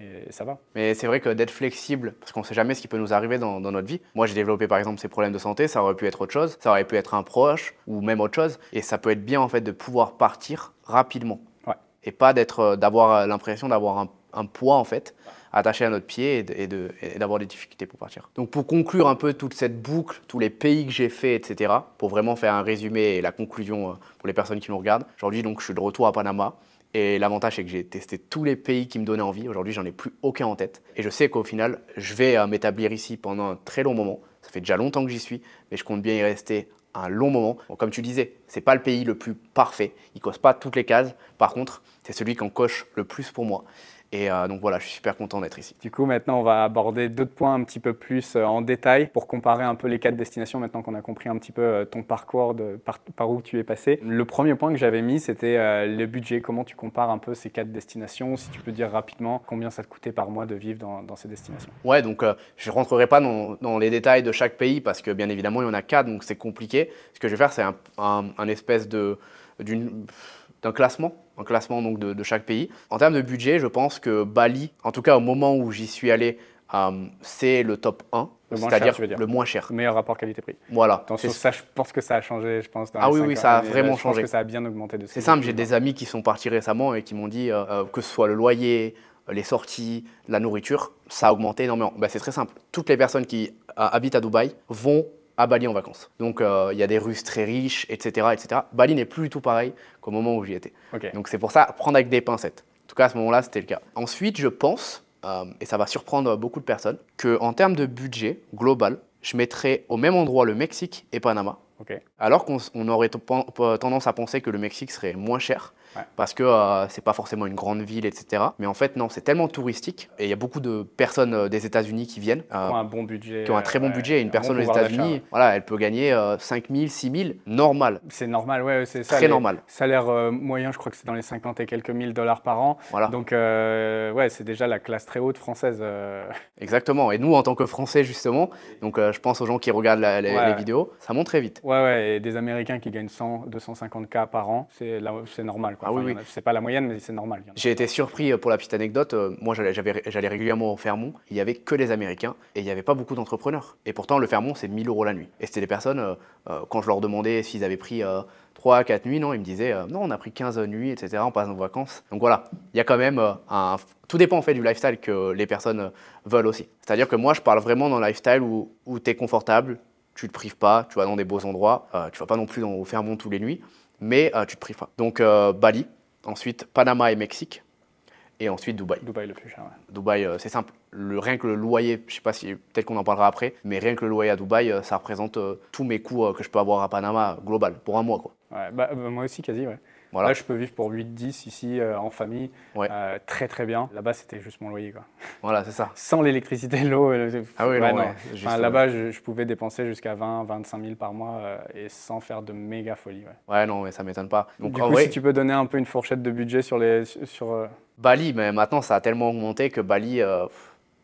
Et ça va. Mais c'est vrai que d'être flexible, parce qu'on ne sait jamais ce qui peut nous arriver dans, dans notre vie. Moi, j'ai développé par exemple ces problèmes de santé, ça aurait pu être autre chose, ça aurait pu être un proche ou même autre chose. Et ça peut être bien en fait de pouvoir partir rapidement. Ouais. Et pas d'être, euh, d'avoir euh, l'impression d'avoir un, un poids en fait attaché à notre pied de- et d'avoir des difficultés pour partir. Donc pour conclure un peu toute cette boucle, tous les pays que j'ai fait, etc., pour vraiment faire un résumé et la conclusion euh, pour les personnes qui nous regardent, aujourd'hui donc je suis de retour à Panama. Et l'avantage, c'est que j'ai testé tous les pays qui me donnaient envie. Aujourd'hui, j'en ai plus aucun en tête. Et je sais qu'au final, je vais euh, m'établir ici pendant un très long moment. Ça fait déjà longtemps que j'y suis, mais je compte bien y rester un long moment. Comme tu disais, c'est pas le pays le plus parfait. Il coche pas toutes les cases. Par contre, c'est celui qui en coche le plus pour moi. Et euh, donc voilà, je suis super content d'être ici. Du coup, maintenant, on va aborder d'autres points un petit peu plus euh, en détail pour comparer un peu les quatre destinations, maintenant qu'on a compris un petit peu euh, ton parcours, de, par, par où tu es passé. Le premier point que j'avais mis, c'était le budget. Comment tu compares un peu ces quatre destinations? Si tu peux dire rapidement combien ça te coûtait par mois de vivre dans, dans ces destinations. Ouais, donc euh, je rentrerai pas dans, dans les détails de chaque pays parce que bien évidemment il y en a quatre, donc c'est compliqué. Ce que je vais faire, c'est un, un- un espèce de d'une- d'un classement, un classement donc de, de chaque pays. En termes de budget, je pense que Bali, en tout cas au moment où j'y suis allé, euh, c'est le top 1, Le moins cher, c'est-à-dire le moins cher. Meilleur rapport qualité-prix. Voilà. Attention, ça, je pense que ça a changé, je pense. dans Ah oui, oui, ça a euh, vraiment je changé. pense que ça a bien augmenté de C'est simple, j'ai des amis qui sont partis récemment et qui m'ont dit euh, que ce soit le loyer, les sorties, la nourriture, ça a augmenté énormément. Bah, c'est très simple. Toutes les personnes qui habitent à Dubaï vont à Bali en vacances. Donc euh, il y a des Russes très riches, etc. etc. Bali n'est plus du tout pareil qu'au moment où j'y étais. Donc c'est pour ça, prendre avec des pincettes. En tout cas, à ce moment-là, c'était le cas. Ensuite, je pense, euh, et ça va surprendre beaucoup de personnes, qu'en termes de budget global, je mettrais au même endroit le Mexique et Panama. Alors qu'on aurait tendance à penser que le Mexique serait moins cher. Ouais. Parce que euh, c'est pas forcément une grande ville, etc. Mais en fait, non, c'est tellement touristique. Et il y a beaucoup de personnes euh, des États-Unis qui viennent. euh, Qui ont un bon budget. qui ont un très bon ouais, budget. Une un personne bon aux États-Unis, voilà, elle peut gagner euh, 5 000, 6 000, normal. C'est normal, ouais, c'est ça. Très normal. Salaire moyen, je crois que c'est dans les 50 et quelques mille dollars par an. Voilà, Donc, ouais, c'est déjà la classe très haute française. exactement. Et nous, en tant que Français, justement, donc je pense aux gens qui regardent la- les, Ouais. les vidéos, ça monte très vite. Ouais, ouais, et des Américains qui gagnent 100, 250 k par an, c'est normal. Quoi. Ah oui, il y en oui. a- C'est pas la moyenne, mais c'est normal. en. J'ai été surpris euh, pour la petite anecdote. euh, Moi, j'allais régulièrement au Fermont. Il y avait que des Américains et il n'y avait pas beaucoup d'entrepreneurs. Et pourtant, le Fermont, c'est 1000 euros la nuit. Et c'était des personnes, euh, euh, quand je leur demandais s'ils avaient pris 3 à 4 nuits, non, ils me disaient euh, non, on a pris 15 nuits, etc. On passe nos vacances. Donc voilà, il y a quand même euh, un. Tout dépend en fait du lifestyle que les personnes veulent aussi. C'est-à-dire que moi, je parle vraiment d'un lifestyle où, où tu es confortable, tu te prives pas, tu vas dans des beaux endroits, euh, tu vas pas non plus dans, au Fermont tous les nuits, mais euh, tu te prives pas. Donc euh, Bali, ensuite Panama et Mexique, et ensuite Dubaï. Dubaï le plus cher. ouais. Dubaï, euh, c'est simple. Le, rien que le loyer, je sais pas si peut-être qu'on en parlera après, mais rien que le loyer à Dubaï, ça représente tous mes coûts que je peux avoir à Panama global pour un mois quoi. Ouais, bah, bah, moi aussi, quasi. Ouais. Voilà. Là, je peux vivre pour 8-10 ici euh, en famille. Ouais. Euh, très, très bien. Là-bas, c'était juste mon loyer. Quoi. Voilà, c'est ça. Sans l'électricité, l'eau. euh, c'est- Ah oui, ouais, Enfin, euh, Là-bas, je, je pouvais dépenser jusqu'à 20, 25 000 par mois euh, et sans faire de méga folie. Ouais. Non, mais ça m'étonne pas. Donc du coup, vrai, si tu peux donner un peu une fourchette de budget sur les. Sur, euh, Bali, mais maintenant ça a tellement augmenté que Bali, euh,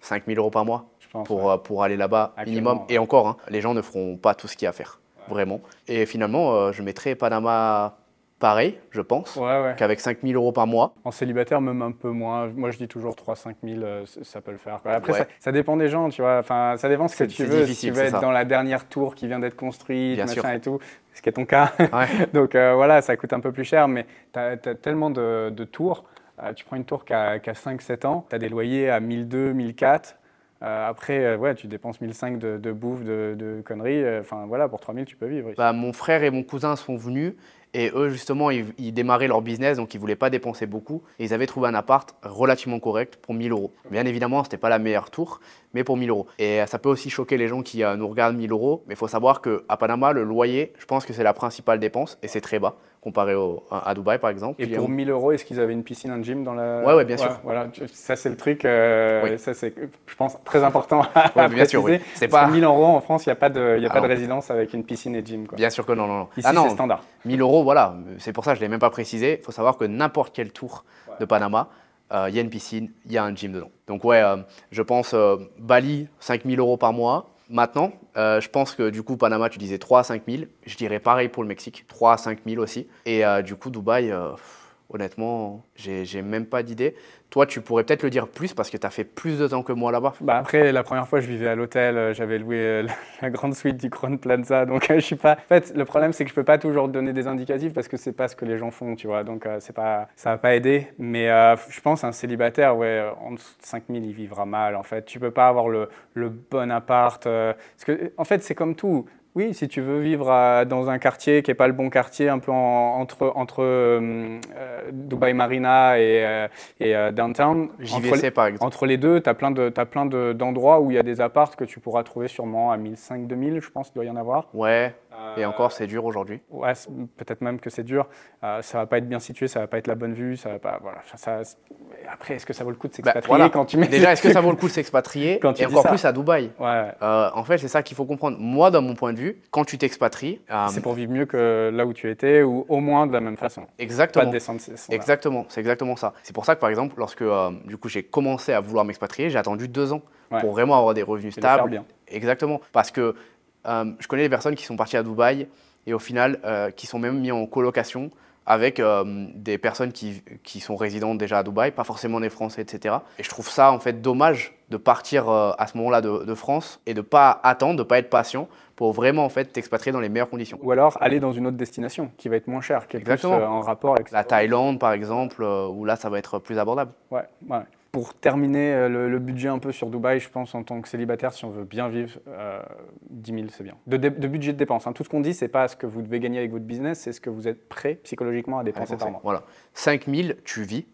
5000 euros par mois je pense. pour, euh, pour aller là-bas minimum. Et encore, hein, les gens ne feront pas tout ce qu'il y a à faire, vraiment. Et finalement, euh, je mettrais Panama pareil, je pense, Ouais, ouais. qu'avec 5000 euros par mois. En célibataire, même un peu moins. Moi, je dis toujours 3-5 000, euh, ça peut le faire. quoi. Après, Ouais. ça, ça dépend des gens, tu vois. Enfin, ça dépend ce que tu veux. si tu veux être ça. dans la dernière tour qui vient d'être construite, Bien machin sûr. et tout, ce qui est ton cas. Donc euh, voilà, ça coûte un peu plus cher, mais tu as, tellement de, de tours. Euh, tu prends une tour qui a, qui a 5-7 ans, tu as des loyers à 1002, 1004. Euh, après, euh, ouais, tu dépenses 1005 de, de bouffe, de, de conneries. Euh, Enfin voilà, pour 3000, tu peux vivre. Bah, mon frère et mon cousin sont venus et eux, justement, ils, démarraient leur business, donc ils voulaient pas dépenser beaucoup. Et ils avaient trouvé un appart relativement correct pour 1000 euros. Bien évidemment, c'était pas la meilleure tour, mais pour 1000 euros. Et ça peut aussi choquer les gens qui euh, nous regardent 1000 euros, mais il faut savoir qu'à Panama, le loyer, je pense que c'est la principale dépense et c'est très bas comparé au- à à Dubaï, par exemple. Et Puis, pour euh, 1000 euros, est-ce qu'ils avaient une piscine, un gym dans la. Ouais, ouais, bien sûr. Voilà, ça c'est le truc. euh, Oui. Ça c'est, je pense, très important à, Ouais, bien sûr, oui. C'est pas. que 1000 euros en France, il n'y a pas de, y a Ah pas de non. résidence avec une piscine et gym. Quoi. Bien sûr que non, non, non. Ici, ah non, c'est standard. 1000 euros, voilà. C'est pour ça que je ne l'ai même pas précisé. Il faut savoir que n'importe quel tour de Panama, il y a une piscine, il y a un gym dedans. Donc ouais, euh, je pense euh, Bali, 5000 euros par mois. Maintenant, euh, je pense que du coup, Panama, tu disais 3 à 5 000. Je dirais pareil pour le Mexique, 3 à 5 000 aussi. Et euh, du coup, Dubaï, euh, honnêtement, j'ai même pas d'idée. Toi, tu pourrais peut-être le dire plus parce que tu as fait plus de temps que moi là-bas. Bah après, la première fois, je vivais à l'hôtel, euh, j'avais loué euh, la, grande suite du Crown Plaza, donc euh, je suis pas. En fait, le problème, c'est que je peux pas toujours donner des indicatifs parce que c'est pas ce que les gens font, tu vois. Donc c'est pas, ça va pas aider. Mais je pense un célibataire, ouais, en dessous de 5000, il vivra mal. En fait, tu peux pas avoir le, le bon appart. parce que en fait, c'est comme tout. Oui, si tu veux vivre à- dans un quartier qui n'est pas le bon quartier, un peu en- entre, entre euh, euh, Dubai Marina et, euh, et euh, Downtown, entre par exemple. entre les deux, tu as plein de- t'as plein de- d'endroits où il y a des apparts que tu pourras trouver sûrement à 1500-2000, je pense, il doit y en avoir. Ouais, et Euh, encore, c'est dur aujourd'hui. Ouais, peut-être même que c'est dur. Euh, ça va pas être bien situé, ça va pas être la bonne vue, ça va pas. Voilà. Enfin, ça- après, est-ce que ça vaut le coup de Bah, s'expatrier voilà. quand tu mets Déjà, est-ce que ça vaut le coup de s'expatrier Quand tu Et encore ça. plus à Dubaï. Ouais, ouais. Euh, en fait, c'est ça qu'il faut comprendre. Moi, dans mon point de vue, quand tu t'expatries, euh, c'est pour vivre mieux que là où tu étais, ou au moins de la même façon. Pas exactement, de descendre exactement, c'est exactement ça. C'est pour ça que, par exemple, lorsque du coup j'ai commencé à vouloir m'expatrier, j'ai attendu deux ans Ouais. pour vraiment avoir des revenus Et stables. bien. Exactement, parce que je connais des personnes qui sont parties à Dubaï et au final euh, qui sont même mis en colocation avec euh, des personnes qui, qui sont résidentes déjà à Dubaï, pas forcément des Français, etc. Et je trouve ça en fait dommage de partir euh, à ce moment-là de, de France et de pas attendre, de pas être patient pour vraiment en fait t'expatrier dans les meilleures conditions. Ou alors aller dans une autre destination qui va être moins chère, qui est plus euh, en rapport avec La Thaïlande par exemple, euh, où là ça va être plus abordable. Ouais, ouais. Pour terminer euh, le, le budget un peu sur Dubaï, je pense en tant que célibataire, si on veut bien vivre, euh, 10 000 c'est bien. De budget de dépenses. hein. Tout ce qu'on dit, c'est pas ce que vous devez gagner avec votre business, c'est ce que vous êtes prêt psychologiquement à dépenser par mois. Voilà. 5 000, tu vis,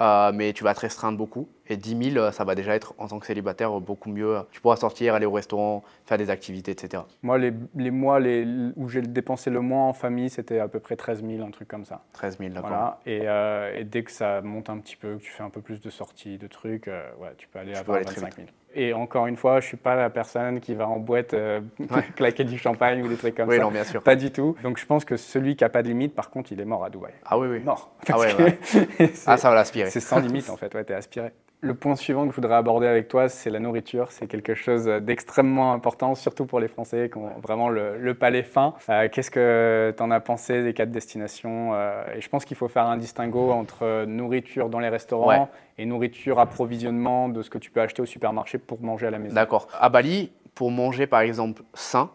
euh, mais tu vas te restreindre beaucoup. Et 10 000, euh, ça va déjà être en tant que célibataire euh, beaucoup mieux. Tu pourras sortir, aller au restaurant, faire des activités, etc. Moi, les, les mois les, où j'ai dépensé le moins en famille, c'était à peu près 13 000, un truc comme ça. 13 000, d'accord. Voilà. Et, euh, et dès que ça monte un petit peu, que tu fais un peu plus de sorties, de trucs, euh, ouais, tu peux aller Tu à peux 20 aller très 25 000. Et encore une fois, je suis pas la personne qui va en boîte euh, Ouais. claquer du champagne ou des trucs comme Oui, ça. non, bien sûr. Pas du tout. Donc je pense que celui qui a pas de limite, par contre, il est mort à Dubaï. Ah oui, oui. Mort. Ah ouais, c'est- Ah, ça va l'aspirer. c'est sans limite en fait, ouais, t'es aspiré. Le point suivant que je voudrais aborder avec toi, c'est la nourriture. C'est quelque chose d'extrêmement important, surtout pour les Français qui ont vraiment le, le palais fin. Euh, Qu'est-ce que tu en as pensé des quatre destinations Euh, Et je pense qu'il faut faire un distinguo entre nourriture dans les restaurants Ouais. et nourriture approvisionnement de ce que tu peux acheter au supermarché pour manger à la maison. D'accord. À Bali, pour manger par exemple sain,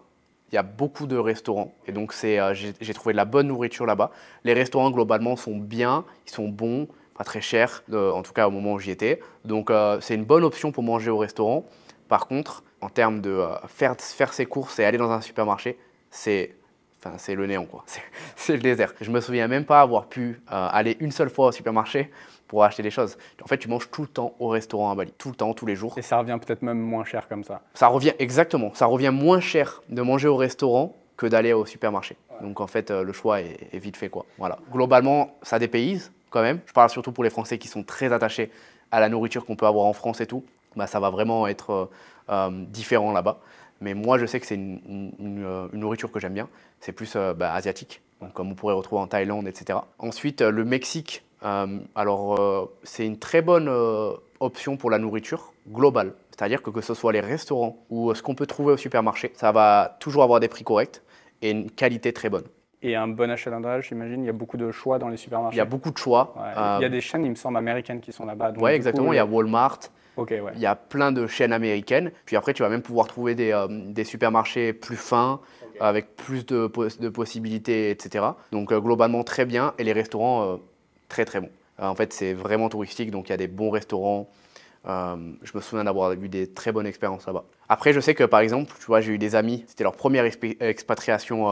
il y a beaucoup de restaurants. Et donc, c'est, euh, j'ai j'ai trouvé de la bonne nourriture là-bas. Les restaurants, globalement, sont bien, ils sont bons, pas très chers, euh, en tout cas au moment où j'y étais. Donc, euh, c'est une bonne option pour manger au restaurant. Par contre, en termes de euh, faire, faire ses courses et aller dans un supermarché, c'est Enfin, c'est le néant, quoi. C'est- le désert. Je me souviens même pas avoir pu euh, aller une seule fois au supermarché pour acheter des choses. En fait, tu manges tout le temps au restaurant à Bali. Tout le temps, tous les jours. Et ça revient peut-être même moins cher comme ça. Ça revient exactement, ça revient moins cher de manger au restaurant que d'aller au supermarché. Donc en fait, euh, le choix est, est vite fait quoi. Voilà. Globalement, ça dépayse quand même. Je parle surtout pour les Français qui sont très attachés à la nourriture qu'on peut avoir en France et tout. Bah, ça va vraiment être euh, euh, différent là-bas. Mais moi, je sais que c'est une, euh, nourriture que j'aime bien. C'est plus bah, asiatique, donc, comme on pourrait retrouver en Thaïlande, etc. Ensuite, le Mexique. alors, c'est une très bonne option pour la nourriture globale. C'est-à-dire que que ce soit les restaurants ou ce qu'on peut trouver au supermarché, ça va toujours avoir des prix corrects et une qualité très bonne. Et un bon achalandage, j'imagine. Il y a beaucoup de choix dans les supermarchés. Il y a beaucoup de choix. Ouais, Euh, Il y a des chaînes, il me semble, américaines qui sont là-bas. du exactement. coup, Il y a Walmart, Ok, ouais. il y a plein de chaînes américaines. Puis après, tu vas même pouvoir trouver des, euh, des supermarchés plus fins, avec plus de, pos- de possibilités, etc. Donc euh, globalement, très bien. Et les restaurants, très très bons. En fait, c'est vraiment touristique, donc il y a des bons restaurants. Je me souviens d'avoir eu des très bonnes expériences là-bas. Après, je sais que par exemple, tu vois, j'ai eu des amis, c'était leur première expatriation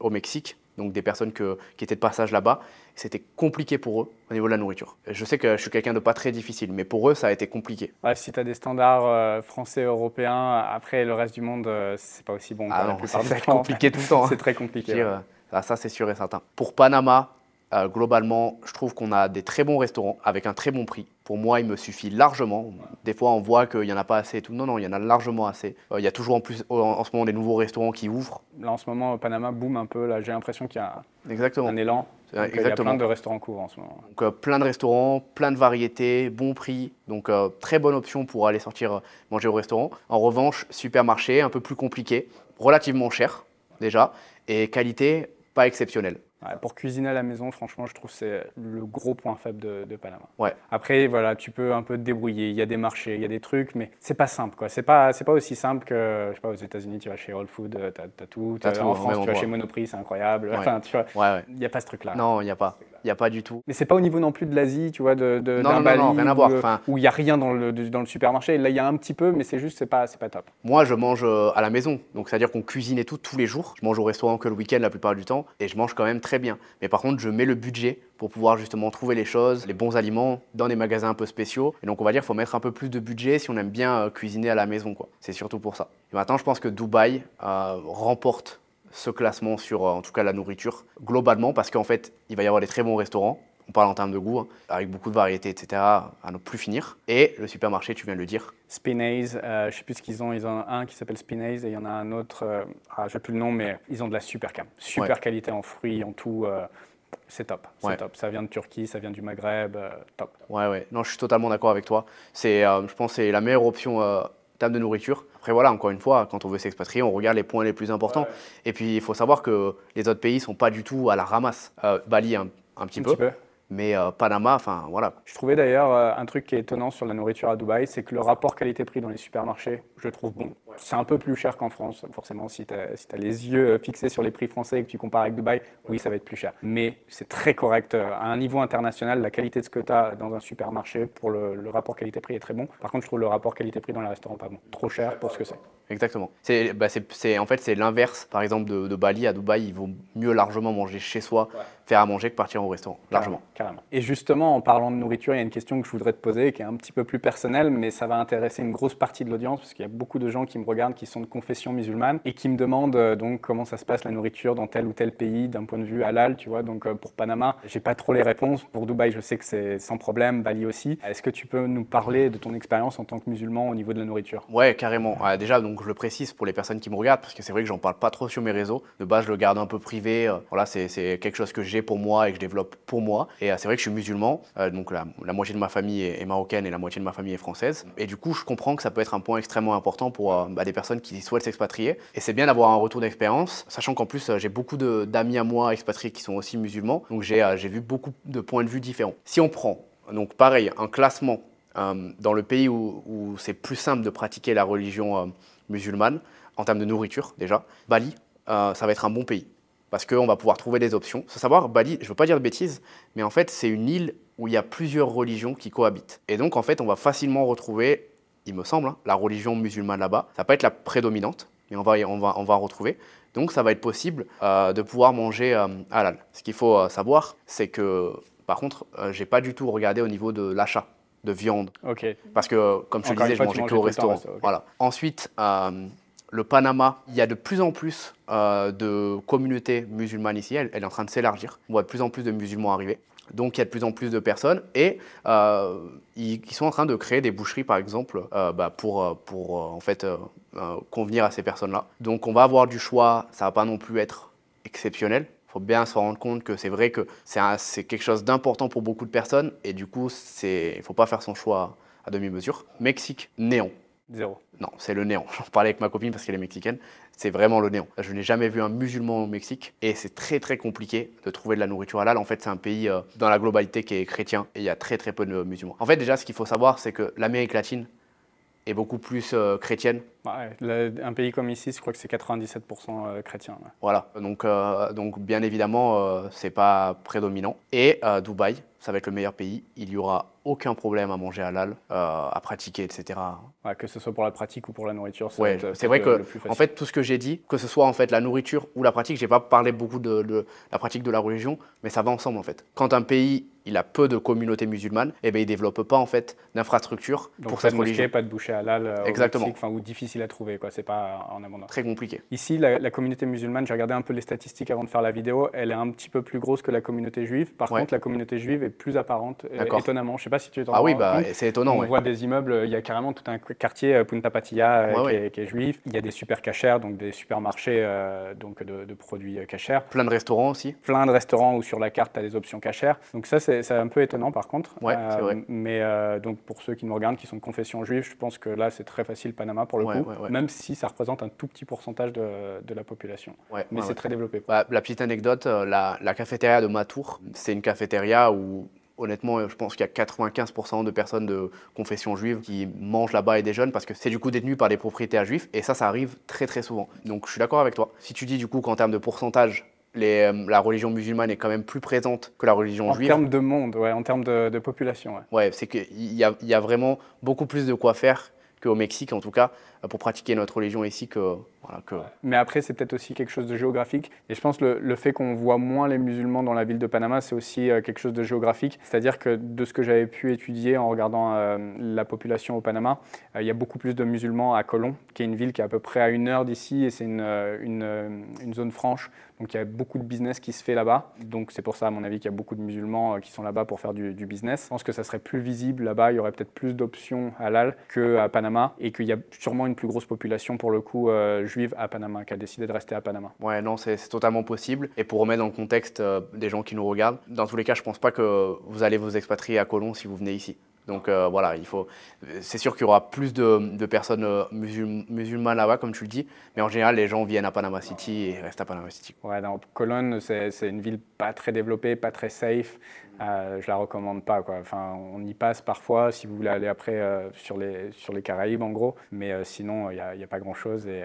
au Mexique, donc des personnes que- qui étaient de passage là-bas. C'était compliqué pour eux au niveau de la nourriture. Je sais que je suis quelqu'un de pas très difficile, mais pour eux, ça a été compliqué. Ouais, si tu as des standards euh, français, européens, après le reste du monde, euh, c'est pas aussi bon. Ah c'est compliqué tout le temps. hein. C'est très compliqué. veux dire, ouais. euh, ça, ça, c'est sûr et certain. Pour Panama, euh, globalement, je trouve qu'on a des très bons restaurants avec un très bon prix. Pour moi, il me suffit largement. Des fois, on voit qu'il n'y en a pas assez et tout. Non, non, il y en a largement assez. Euh, il y a toujours en plus, en, en ce moment, des nouveaux restaurants qui ouvrent. Là, en ce moment, au Panama boom un peu. Là, j'ai l'impression qu'il y a Exactement. un élan. Donc, euh, Il y a exactement. plein de restaurants courts en ce moment. Donc, euh, plein de restaurants, plein de variétés, bon prix. Donc, euh, très bonne option pour aller sortir manger au restaurant. En revanche, supermarché, un peu plus compliqué, relativement cher déjà, et qualité pas exceptionnelle. Ouais, pour cuisiner à la maison, franchement, je trouve que c'est le gros point faible de, de Panama. Ouais. Après, voilà, tu peux un peu te débrouiller. Il y a des marchés, il y a des trucs, mais c'est pas simple, quoi. C'est pas, pas aussi simple que, je sais pas, aux États-Unis, tu vas chez Whole Food, euh, t'as as tout. En France, tu vas chez Monoprix, c'est incroyable. Ouais. Enfin, tu vois, il n'y a pas ce truc-là. Non, il n'y a pas. Il n'y a pas du tout. Mais c'est pas au niveau non plus de l'Asie, tu vois, de, de Non, non, Bali non, rien à où, voir. euh, Enfin- où il y a rien dans le, dans le supermarché. Là, il y a un petit peu, mais c'est juste, c'est pas, pas top. Moi, je mange euh, à la maison. Donc, c'est-à-dire qu'on cuisine et tout tous les jours. Je mange au restaurant que le week-end la plupart du temps. Et je mange quand même très bien. Mais par contre, je mets le budget pour pouvoir justement trouver les choses, les bons aliments dans des magasins un peu spéciaux. Et donc, on va dire qu'il faut mettre un peu plus de budget si on aime bien euh, cuisiner à la maison. quoi. C'est surtout pour ça. Maintenant, je pense que Dubaï euh, remporte ce classement sur, euh, en tout cas, la nourriture, globalement, parce qu'en fait, il va y avoir des très bons restaurants. On parle en termes de goût, hein, avec beaucoup de variétés, etc., à ne plus finir. Et le supermarché, tu viens de le dire, Spinaze, euh, je sais plus ce qu'ils ont. Ils ont un qui s'appelle Spinaze et il y en a un autre, euh, ah, je sais plus le nom, mais ils ont de la super cam. Super Ouais. qualité en fruits, en tout. euh, c'est top, c'est Ouais. top. Ça vient de Turquie, ça vient du Maghreb, euh, top. Ouais, ouais. Non, je suis totalement d'accord avec toi. C'est, euh, je pense que c'est la meilleure option en termes de nourriture. Après, voilà, encore une fois, quand on veut s'expatrier, on regarde les points les plus importants. Et puis, il faut savoir que les autres pays sont pas du tout à la ramasse. Euh, Bali, un, un petit Un peu. petit peu. Mais euh, Panama, enfin, voilà. Je trouvais d'ailleurs euh, un truc qui est étonnant sur la nourriture à Dubaï, c'est que le rapport qualité-prix dans les supermarchés, je trouve bon. C'est un peu plus cher qu'en France, forcément. Si tu as, si as, les yeux fixés sur les prix français et que tu compares avec Dubaï, oui, ça va être plus cher. Mais c'est très correct. À un niveau international, la qualité de ce que tu as dans un supermarché, pour le rapport qualité-prix est très bon. Par contre, je trouve le rapport qualité-prix dans les restaurants pas bon. Trop cher pour ce que c'est. Exactement. C'est, bah c'est, en fait, c'est l'inverse. Par exemple, de, de, Bali à Dubaï, il vaut mieux largement manger chez soi, ouais. faire à manger que partir au restaurant. Largement. Carrément. Et justement, en parlant de nourriture, il y a une question que je voudrais te poser qui est un petit peu plus personnelle, mais ça va intéresser une grosse partie de l'audience parce qu'il y a beaucoup de gens qui me regardent qui sont de confession musulmane et qui me demandent euh, donc comment ça se passe la nourriture dans tel ou tel pays d'un point de vue halal, tu vois. Donc euh, pour Panama, j'ai pas trop les réponses. Pour Dubaï, je sais que c'est sans problème. Bali aussi. Est-ce que tu peux nous parler de ton expérience en tant que musulman au niveau de la nourriture? Ouais, carrément. Ouais, déjà, donc je le précise pour les personnes qui me regardent parce que c'est vrai que j'en parle pas trop sur mes réseaux. De base, je le garde un peu privé. Euh, voilà, c'est quelque chose que j'ai pour moi et que je développe pour moi. Et c'est vrai que je suis musulman, donc la, moitié de ma famille est, marocaine et la moitié de ma famille est française. Et du coup, je comprends que ça peut être un point extrêmement important pour bah, des personnes qui souhaitent s'expatrier. Et c'est bien d'avoir un retour d'expérience, sachant qu'en plus, j'ai beaucoup d'amis à moi expatriés qui sont aussi musulmans. Donc j'ai vu beaucoup de points de vue différents. Si on prend, donc pareil, un classement euh, dans le pays où, c'est plus simple de pratiquer la religion euh, musulmane, en termes de nourriture déjà, Bali, euh, ça va être un bon pays. Parce qu'on va pouvoir trouver des options. Faut savoir, Bali, je ne veux pas dire de bêtises, mais en fait, c'est une île où il y a plusieurs religions qui cohabitent. Et donc, en fait, on va facilement retrouver, il me semble, hein, la religion musulmane là-bas. Ça va pas être la prédominante, mais on va, on va, on va retrouver. Donc, ça va être possible euh, de pouvoir manger euh, halal. Ce qu'il faut savoir, c'est que, par contre, j'ai pas du tout regardé au niveau de l'achat de viande. Okay. Parce que, comme je disais, je mangeais que au restaurant. Okay. Voilà. Ensuite, euh, le Panama, il y a de plus en plus euh, de communautés musulmanes ici. Elle, elle est en train de s'élargir. On voit de plus en plus de musulmans arriver. Donc il y a de plus en plus de personnes et euh, ils, ils, sont en train de créer des boucheries par exemple bah, pour, pour en fait convenir à ces personnes-là. Donc on va avoir du choix, ça va pas non plus être exceptionnel. Faut bien se rendre compte que c'est vrai que c'est quelque chose d'important pour beaucoup de personnes et du coup il ne faut pas faire son choix à demi-mesure. Mexique, néant. Zéro. Non, c'est le néant. J'en parlais avec ma copine parce qu'elle est mexicaine. C'est vraiment le néant. Je n'ai jamais vu un musulman au Mexique et c'est très très compliqué de trouver de la nourriture halal. En fait, c'est un pays euh, dans la globalité qui est chrétien et il y a très très peu de musulmans. En fait, déjà, ce qu'il faut savoir, c'est que l'Amérique latine est beaucoup plus euh, chrétienne. Ouais, un pays comme ici, je crois que c'est 97% euh, chrétien. Ouais. Voilà, donc, euh, donc bien évidemment, euh, c'est pas prédominant. Et Dubaï, ça va être le meilleur pays. Il y aura aucun problème à manger halal, à pratiquer, etc. Ouais, que ce soit pour la pratique ou pour la nourriture. C'est vrai que, en fait, tout ce que j'ai dit, que ce soit en fait la nourriture ou la pratique, j'ai pas parlé beaucoup de, de, la pratique de la religion, mais ça va ensemble en fait. Quand un pays il a peu de communautés musulmanes, et eh ben il développe pas en fait d'infrastructure pour cette religion. pas de boucher halal. Euh, Exactement. Mexique, ou difficile à trouver, quoi. C'est pas en abondance. Très compliqué. Ici, la, la communauté musulmane, j'ai regardé un peu les statistiques avant de faire la vidéo, elle est un petit peu plus grosse que la communauté juive. Par ouais. contre, la communauté juive est plus apparente, étonnamment. Je sais pas si tu es Ah oui, bah, c'est étonnant. On ouais. voit des immeubles, il y a carrément tout un quartier euh, Punta Patilla ouais, qui, est, qui, est, juif. Il y a des super cachers, donc des supermarchés euh, donc de, de, produits cachers. Plein de restaurants aussi. Plein de restaurants où sur la carte, tu as des options cachères. Donc ça, c'est un peu étonnant par contre. Ouais, euh, c'est vrai. Mais euh, donc pour ceux qui nous regardent, qui sont de confession juive, je pense que là c'est très facile Panama pour le ouais, coup, ouais, même si ça représente un tout petit pourcentage de, de la population. mais c'est très développé. Bah, la petite anecdote, euh, la, la cafétéria de Matour, c'est une cafétéria où honnêtement, je pense qu'il y a 95% de personnes de confession juive qui mangent là-bas et déjeunent parce que c'est du coup détenu par des propriétaires juifs et ça, ça arrive très très souvent. Donc je suis d'accord avec toi. Si tu dis du coup qu'en termes de pourcentage, les, euh, la religion musulmane est quand même plus présente que la religion en juive. En termes de monde, ouais, en termes de, de population. Ouais, ouais c'est qu'il y a, y a vraiment beaucoup plus de quoi faire qu'au Mexique, en tout cas, pour pratiquer notre religion ici que. Mais après, c'est peut-être aussi quelque chose de géographique. Et je pense le, le fait qu'on voit moins les musulmans dans la ville de Panama, c'est aussi euh, quelque chose de géographique. C'est-à-dire que de ce que j'avais pu étudier en regardant euh, la population au Panama, euh, il y a beaucoup plus de musulmans à Colón, qui est une ville qui est à peu près à une heure d'ici, et c'est une, une, zone franche. Donc il y a beaucoup de business qui se fait là-bas. Donc c'est pour ça, à mon avis, qu'il y a beaucoup de musulmans qui sont là-bas pour faire du, business. Je pense que ça serait plus visible là-bas. Il y aurait peut-être plus d'options halal qu'à Panama, et qu'il y a sûrement une plus grosse population pour le coup juive à Panama qui a décidé de rester à Panama. Ouais, non, c'est totalement possible. Et pour remettre dans le contexte euh, des gens qui nous regardent, dans tous les cas, je pense pas que vous allez vous expatrier à Colón si vous venez ici. Donc euh, voilà, il faut. C'est sûr qu'il y aura plus de, de personnes euh, musul, musulmanes là-bas, comme tu le dis, mais en général, les gens viennent à Panama City et restent à Panama City. Ouais, Colón, c'est une ville pas très développée, pas très safe. Euh, je la recommande pas. Quoi. Enfin, on y passe parfois si vous voulez aller après euh, sur, les, sur les Caraïbes en gros, mais euh, sinon il n'y a, a, pas grand chose et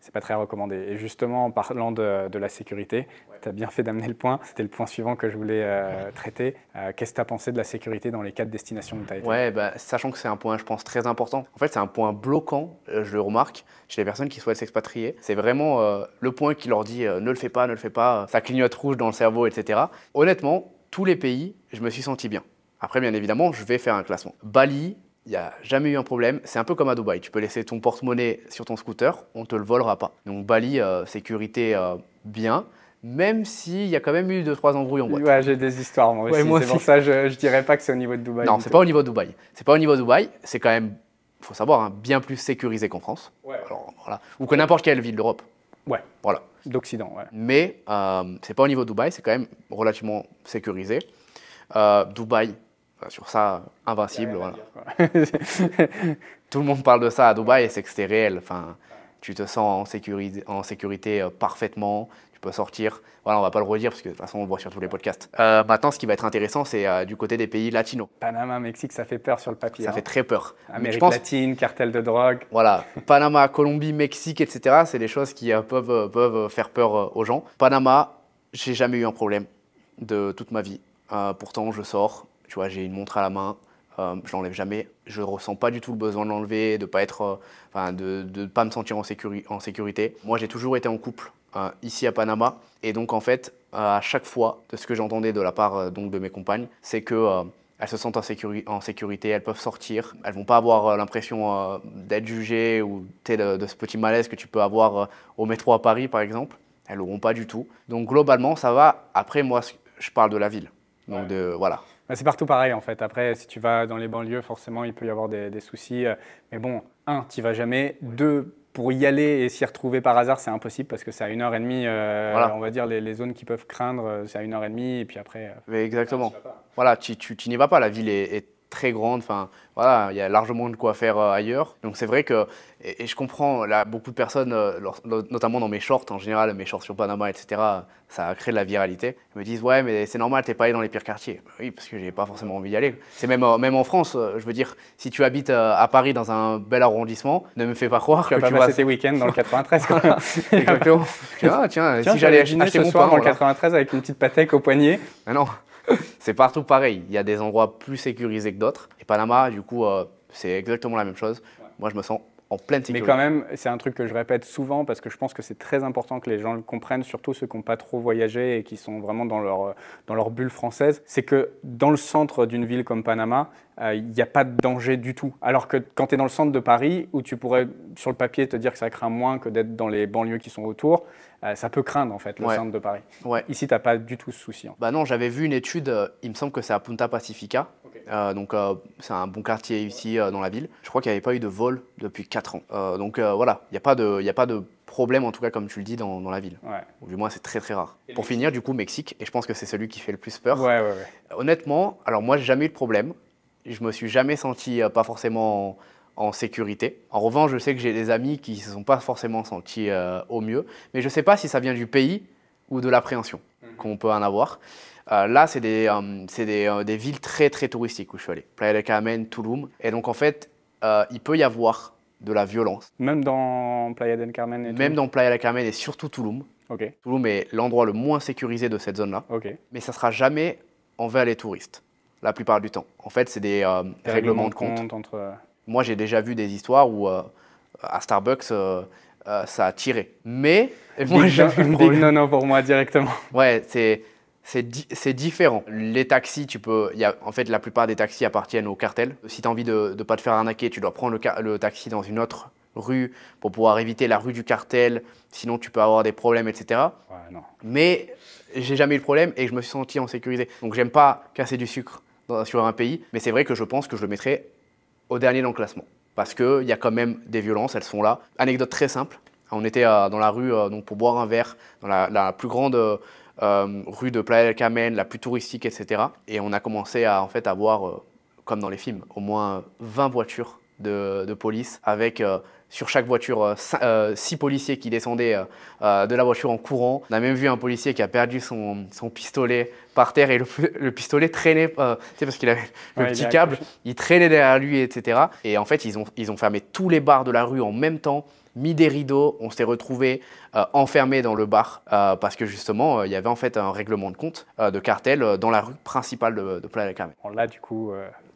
c'est pas très recommandé. Et justement, en parlant de, de la sécurité, tu as bien fait d'amener le point. C'était le point suivant que je voulais traiter. Qu'est-ce que tu as pensé de la sécurité dans les quatre destinations où tu as été? Ouais, bah, sachant que c'est un point, je pense, très important. En fait, c'est un point bloquant, je le remarque, chez les personnes qui souhaitent s'expatrier. C'est vraiment le point qui leur dit ne le fais pas, ne le fais pas, ça clignote rouge dans le cerveau, etc. Honnêtement, tous les pays, je me suis senti bien. Après, bien évidemment, je vais faire un classement. Bali, il n'y a jamais eu un problème. C'est un peu comme à Dubaï. Tu peux laisser ton porte-monnaie sur ton scooter, on ne te le volera pas. Donc Bali, euh, sécurité euh, bien, même s'il y a quand même eu 2-3 embrouilles en boîte. Ouais, j'ai des histoires moi aussi. c'est pour ça je ne dirais pas que c'est au niveau de Dubaï. Non, c'est pas au niveau de Dubaï. C'est pas au niveau de Dubaï. C'est quand même, il faut savoir, hein, bien plus sécurisé qu'en France. Ouais. voilà. Ou que n'importe quelle ville d'Europe. Ouais. Voilà. D'Occident, ouais. Mais euh, c'est pas au niveau de Dubaï, c'est quand même relativement sécurisé. Euh, Dubaï, sur ça, invincible. Tout le monde parle de ça à Dubaï et c'est que c'est réel. Enfin, tu te sens en sécurité, en sécurité euh, parfaitement peut sortir. Voilà, on va pas le redire parce que de toute façon on le voit sur tous les podcasts. Euh, maintenant, ce qui va être intéressant, c'est euh, du côté des pays latinos. Panama, Mexique, ça fait peur sur le papier. Ça hein. fait très peur. Amérique latine, cartel de drogue. Voilà, Panama, Colombie, Mexique, etc. C'est des choses qui euh, peuvent, peuvent faire peur aux gens. Panama, j'ai jamais eu un problème de toute ma vie. pourtant, je sors, tu vois, j'ai une montre à la main. Euh, je l'enlève jamais. Je ressens pas du tout le besoin de l'enlever, de pas être, enfin, de ne pas me sentir en, en sécurité. Moi, j'ai toujours été en couple euh, ici à Panama. Et donc, en fait, à chaque fois, de ce que j'entendais de la part euh, donc, de mes compagnes, c'est que euh, elles se sentent en, en, sécurité, elles peuvent sortir, elles vont pas avoir l'impression d'être jugées ou de, de, ce petit malaise que tu peux avoir au métro à Paris, par exemple. Elles l'auront pas du tout. Donc, globalement, ça va. Après, moi, je parle de la ville. Donc, de, voilà. Bah, c'est partout pareil en fait. Après, si tu vas dans les banlieues, forcément, il peut y avoir des, des soucis. Mais bon, un, tu vas jamais. Deux, pour y aller et s'y retrouver par hasard, c'est impossible parce que c'est à une heure et demie. Euh, on va dire les, zones qui peuvent craindre, euh, c'est à une heure et demie et puis après. Euh, Mais exactement. voilà, tu, tu, n'y vas pas. La ville est très grande. Enfin, voilà, il y a largement de quoi faire euh, ailleurs. Donc c'est vrai que, et, je comprends, là, beaucoup de personnes, euh, notamment dans mes shorts en général, mes shorts sur Panama, etc., ça a créé de la viralité. Ils me disent, ouais, mais c'est normal, t'es pas allé dans les pires quartiers. Bah oui, parce que j'ai pas forcément envie d'y aller. C'est même, euh, même en France, je veux dire, si tu habites à Paris dans un bel arrondissement, ne me fais pas croire tu que vas tu vas passer tes week-ends dans le 93. Exactement. tiens, tiens, si j'allais acheter mon soir dans le 93 avec une petite patek au poignet. Ah non. c'est partout pareil. Il y a des endroits plus sécurisés que d'autres. Et Panama, du coup, euh, c'est exactement la même chose. Moi, je me sens en pleine sécurité. Mais quand même, c'est un truc que je répète souvent parce que je pense que c'est très important que les gens le comprennent, surtout ceux qui n'ont pas trop voyagé et qui sont vraiment dans leur, dans leur bulle française. C'est que dans le centre d'une ville comme Panama, euh, il n'y a pas de danger du tout. Alors que quand tu es dans le centre de Paris, où tu pourrais sur le papier te dire que ça craint moins que d'être dans les banlieues qui sont autour, euh, ça peut craindre en fait le centre de Paris. Ouais. Ici, tu n'as pas du tout ce souci. Bah non, j'avais vu une étude, euh, il me semble que c'est à Punta Pacifica. Donc c'est un bon quartier ici dans la ville. Je crois qu'il n'y avait pas eu de vol depuis 4 ans. donc voilà, il n'y a, pas de, a pas de problème, en tout cas comme tu le dis, dans, dans la ville. Ouais. du moins, c'est très très rare. Pour finir, du coup, Mexique, et je pense que c'est celui qui fait le plus peur. Ouais, ouais, Honnêtement, alors moi, j'ai jamais eu de problème je me suis jamais senti euh, pas forcément en, sécurité. En revanche, je sais que j'ai des amis qui ne se sont pas forcément sentis euh, au mieux, mais je ne sais pas si ça vient du pays ou de l'appréhension. Qu'on peut en avoir. Euh, là, c'est des, des, des, villes très très touristiques où je suis allé. Playa del Carmen, Tulum. Et donc en fait, il peut y avoir de la violence. Même dans Playa del Carmen et Même dans Playa del Carmen et surtout Tulum. Okay. Tulum est l'endroit le moins sécurisé de cette zone-là. Okay. Mais ça ne sera jamais envers les touristes la plupart du temps. En fait, c'est des, euh, règlements de compte. entre... Euh, Moi, j'ai déjà vu des histoires où euh, à Starbucks, ça a tiré. Mais moi, j'ai une big non pour moi directement. Ouais, c'est c'est différent. Les taxis, tu peux. Y a, en fait, la plupart des taxis appartiennent au cartel. Si tu as envie de ne pas te faire arnaquer, tu dois prendre le, le, taxi dans une autre rue pour pouvoir éviter la rue du cartel. Sinon, tu peux avoir des problèmes, etc. Ouais, non. Mais j'ai jamais eu de problème et je me suis senti en sécurité. Donc, j'aime pas casser du sucre sur un pays, mais c'est vrai que je pense que je le mettrai au dernier dans le classement. Parce qu'il y a quand même des violences, elles sont là. Anecdote très simple, on était euh, dans la rue euh, pour boire un verre, dans la, plus grande euh, rue de Playa del Carmen, la plus touristique, etc. Et on a commencé à en fait avoir, comme dans les films, au moins 20 voitures de, police avec euh, sur chaque voiture euh, cin- euh, six policiers qui descendaient euh, euh, de la voiture en courant. On a même vu un policier qui a perdu son pistolet par terre et le, le pistolet traînait, euh, tu sais, parce qu'il avait le Ouais, petit câble, il traînait derrière lui, etc. Et en fait, ils ont, ils ont fermé tous les bars de la rue en même temps, mis des rideaux, on s'est retrouvés euh, enfermés dans le bar euh, parce que justement, euh, il y avait en fait un règlement de compte euh, de cartel dans la rue principale de, de Playa Carmen. Bon, là, du coup,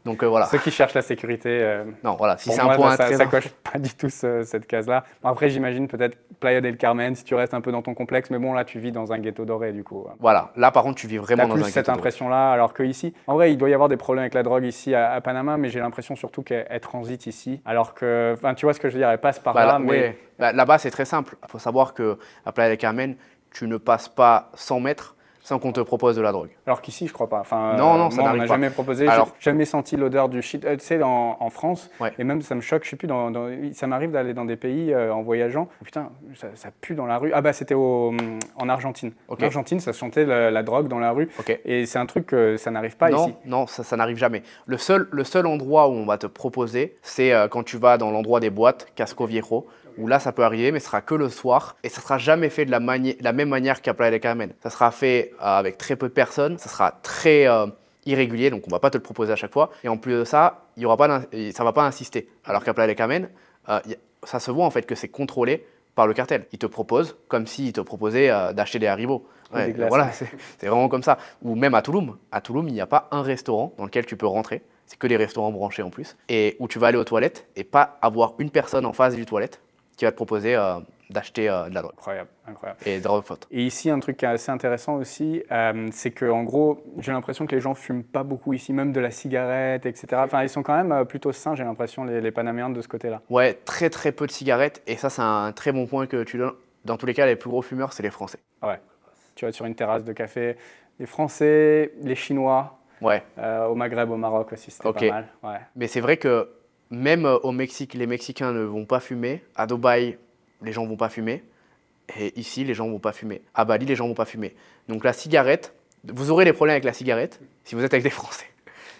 Donc euh, voilà. ceux qui cherchent la sécurité, euh, Non, voilà, si c'est un point ça, coche pas du tout ce- cette case-là. Bon, après, j'imagine peut-être Playa del Carmen, si tu restes un peu dans ton complexe, mais bon, là, tu vis dans un ghetto doré, du coup. Voilà, là par contre, tu vis vraiment dans plus un cette ghetto doré. impression-là, alors que ici, en vrai, il doit y avoir des problèmes avec la drogue ici à, à Panama, mais j'ai l'impression surtout qu'elle elle transite ici, alors que, enfin, tu vois ce que je veux dire, elle passe par Bah, là, là- mais. Bah, Là-bas, c'est très simple. Il faut savoir que à Playa del Carmen, tu ne passes pas 100 mètres sans qu'on te propose de la drogue. alors qu'ici, je crois pas. Enfin, Non, euh, non, ça on n'arrive m'a pas. jamais proposé, Alors- j'ai jamais senti l'odeur du shit. Euh, tu sais, en, en France, Ouais. et même ça me choque, je sais plus, dans, dans- ça m'arrive d'aller dans des pays euh, en voyageant, putain, ça, ça pue dans la rue. Ah bah, c'était au- en Argentine. Ok. En Argentine, ça sentait la, la drogue dans la rue, Ok. et c'est un truc que ça n'arrive pas non, ici. non, ça, ça n'arrive jamais. Le seul, le seul endroit où on va te proposer, c'est euh, quand tu vas dans l'endroit des boîtes, Casco Viejo, où là, ça peut arriver, mais ce sera que le soir, et ça sera jamais fait de la, mani- de la même manière qu'à Playa del Carmen. Ça sera fait euh, avec très peu de personnes, ça sera très euh, irrégulier, donc on va pas te le proposer à chaque fois. Et en plus de ça, il y aura pas, ça va pas insister. Alors qu'à Playa del Carmen, euh, ça se voit en fait que c'est contrôlé par le cartel. Ils te proposent comme s'ils te proposaient euh, d'acheter des Haribo. Ou des glaces. voilà, c'est c'est vraiment comme ça. Ou même à Touloum. À Touloum, il n'y a pas un restaurant dans lequel tu peux rentrer. C'est que des restaurants branchés en plus. Et où tu vas aller aux toilettes et pas avoir une personne en face du toilette qui va te proposer euh, d'acheter euh, de la drogue Incroyable, incroyable. et drogue faute. Et ici, un truc qui est assez intéressant aussi, euh, c'est que en gros, j'ai l'impression que les gens fument pas beaucoup ici, même de la cigarette, etc. Enfin, ils sont quand même plutôt sains, j'ai l'impression, les, les Panaméens de ce côté-là. Ouais, très très peu de cigarettes. Et ça, c'est un très bon point que tu donnes. Dans tous les cas, les plus gros fumeurs, c'est les Français. Tu vas sur une terrasse de café, les Français, les Chinois, Ouais. au Maghreb, au Maroc aussi, c'était pas mal. Ouais. Mais c'est vrai que même euh, au Mexique, les Mexicains ne vont pas fumer. À Dubaï, les gens vont pas fumer. Et ici, les gens vont pas fumer. À Bali, les gens vont pas fumer. Donc la cigarette, vous aurez des problèmes avec la cigarette si vous êtes avec des Français.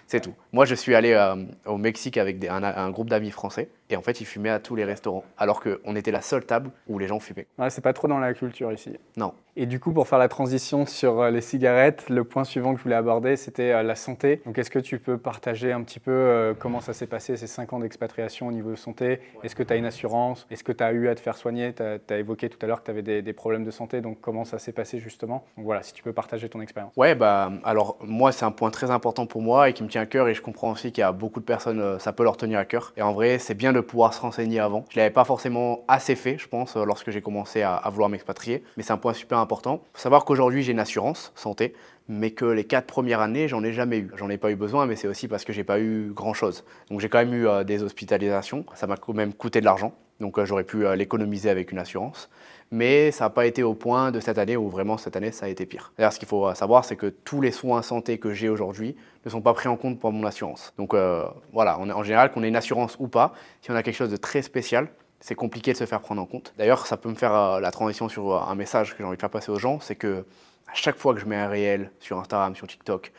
C'est tout. Moi, je suis allé euh, au Mexique avec un groupe d'amis français. Et en fait, ils fumaient à tous les restaurants. Alors qu'on était la seule table où les gens fumaient. Ouais, c'est pas trop dans la culture ici. Non. Et du coup, pour faire la transition sur euh, les cigarettes, le point suivant que je voulais aborder, c'était euh, la santé. Donc, est-ce que tu peux partager un petit peu euh, comment ça s'est passé ces 5 ans d'expatriation au niveau de santé? Est-ce que tu as une assurance? Est-ce que tu as eu à te faire soigner? Tu as, évoqué tout à l'heure que tu avais des, des problèmes de santé, donc comment ça s'est passé justement? Donc voilà, si tu peux partager ton expérience. Ouais, bah, alors moi, c'est un point très important pour moi et qui me tient à cœur. Et je comprends aussi qu'il y a beaucoup de personnes, ça peut leur tenir à cœur. Et en vrai, c'est bien de pouvoir se renseigner avant. Je ne l'avais pas forcément assez fait, je pense, euh, lorsque j'ai commencé à, vouloir m'expatrier. Mais c'est un point super important. Il faut savoir qu'aujourd'hui, j'ai une assurance santé, mais que les quatre premières années, j'en ai jamais eu. J'en ai pas eu besoin, mais c'est aussi parce que j'ai pas eu grand chose. Donc j'ai quand même eu euh, des hospitalisations. Ça m'a quand même coûté de l'argent. Donc euh, j'aurais pu l'économiser avec une assurance mais ça n'a pas été au point de cette année où vraiment cette année ça a été pire. D'ailleurs, ce qu'il faut savoir, c'est que tous les soins santé que j'ai aujourd'hui ne sont pas pris en compte par mon assurance. Donc euh, voilà, en général, qu'on ait une assurance ou pas, si on a quelque chose de très spécial, c'est compliqué de se faire prendre en compte. D'ailleurs, ça peut me faire euh, la transition sur euh, un message que j'ai envie de faire passer aux gens, c'est que à chaque fois que je mets un réel sur Instagram, sur TikTok,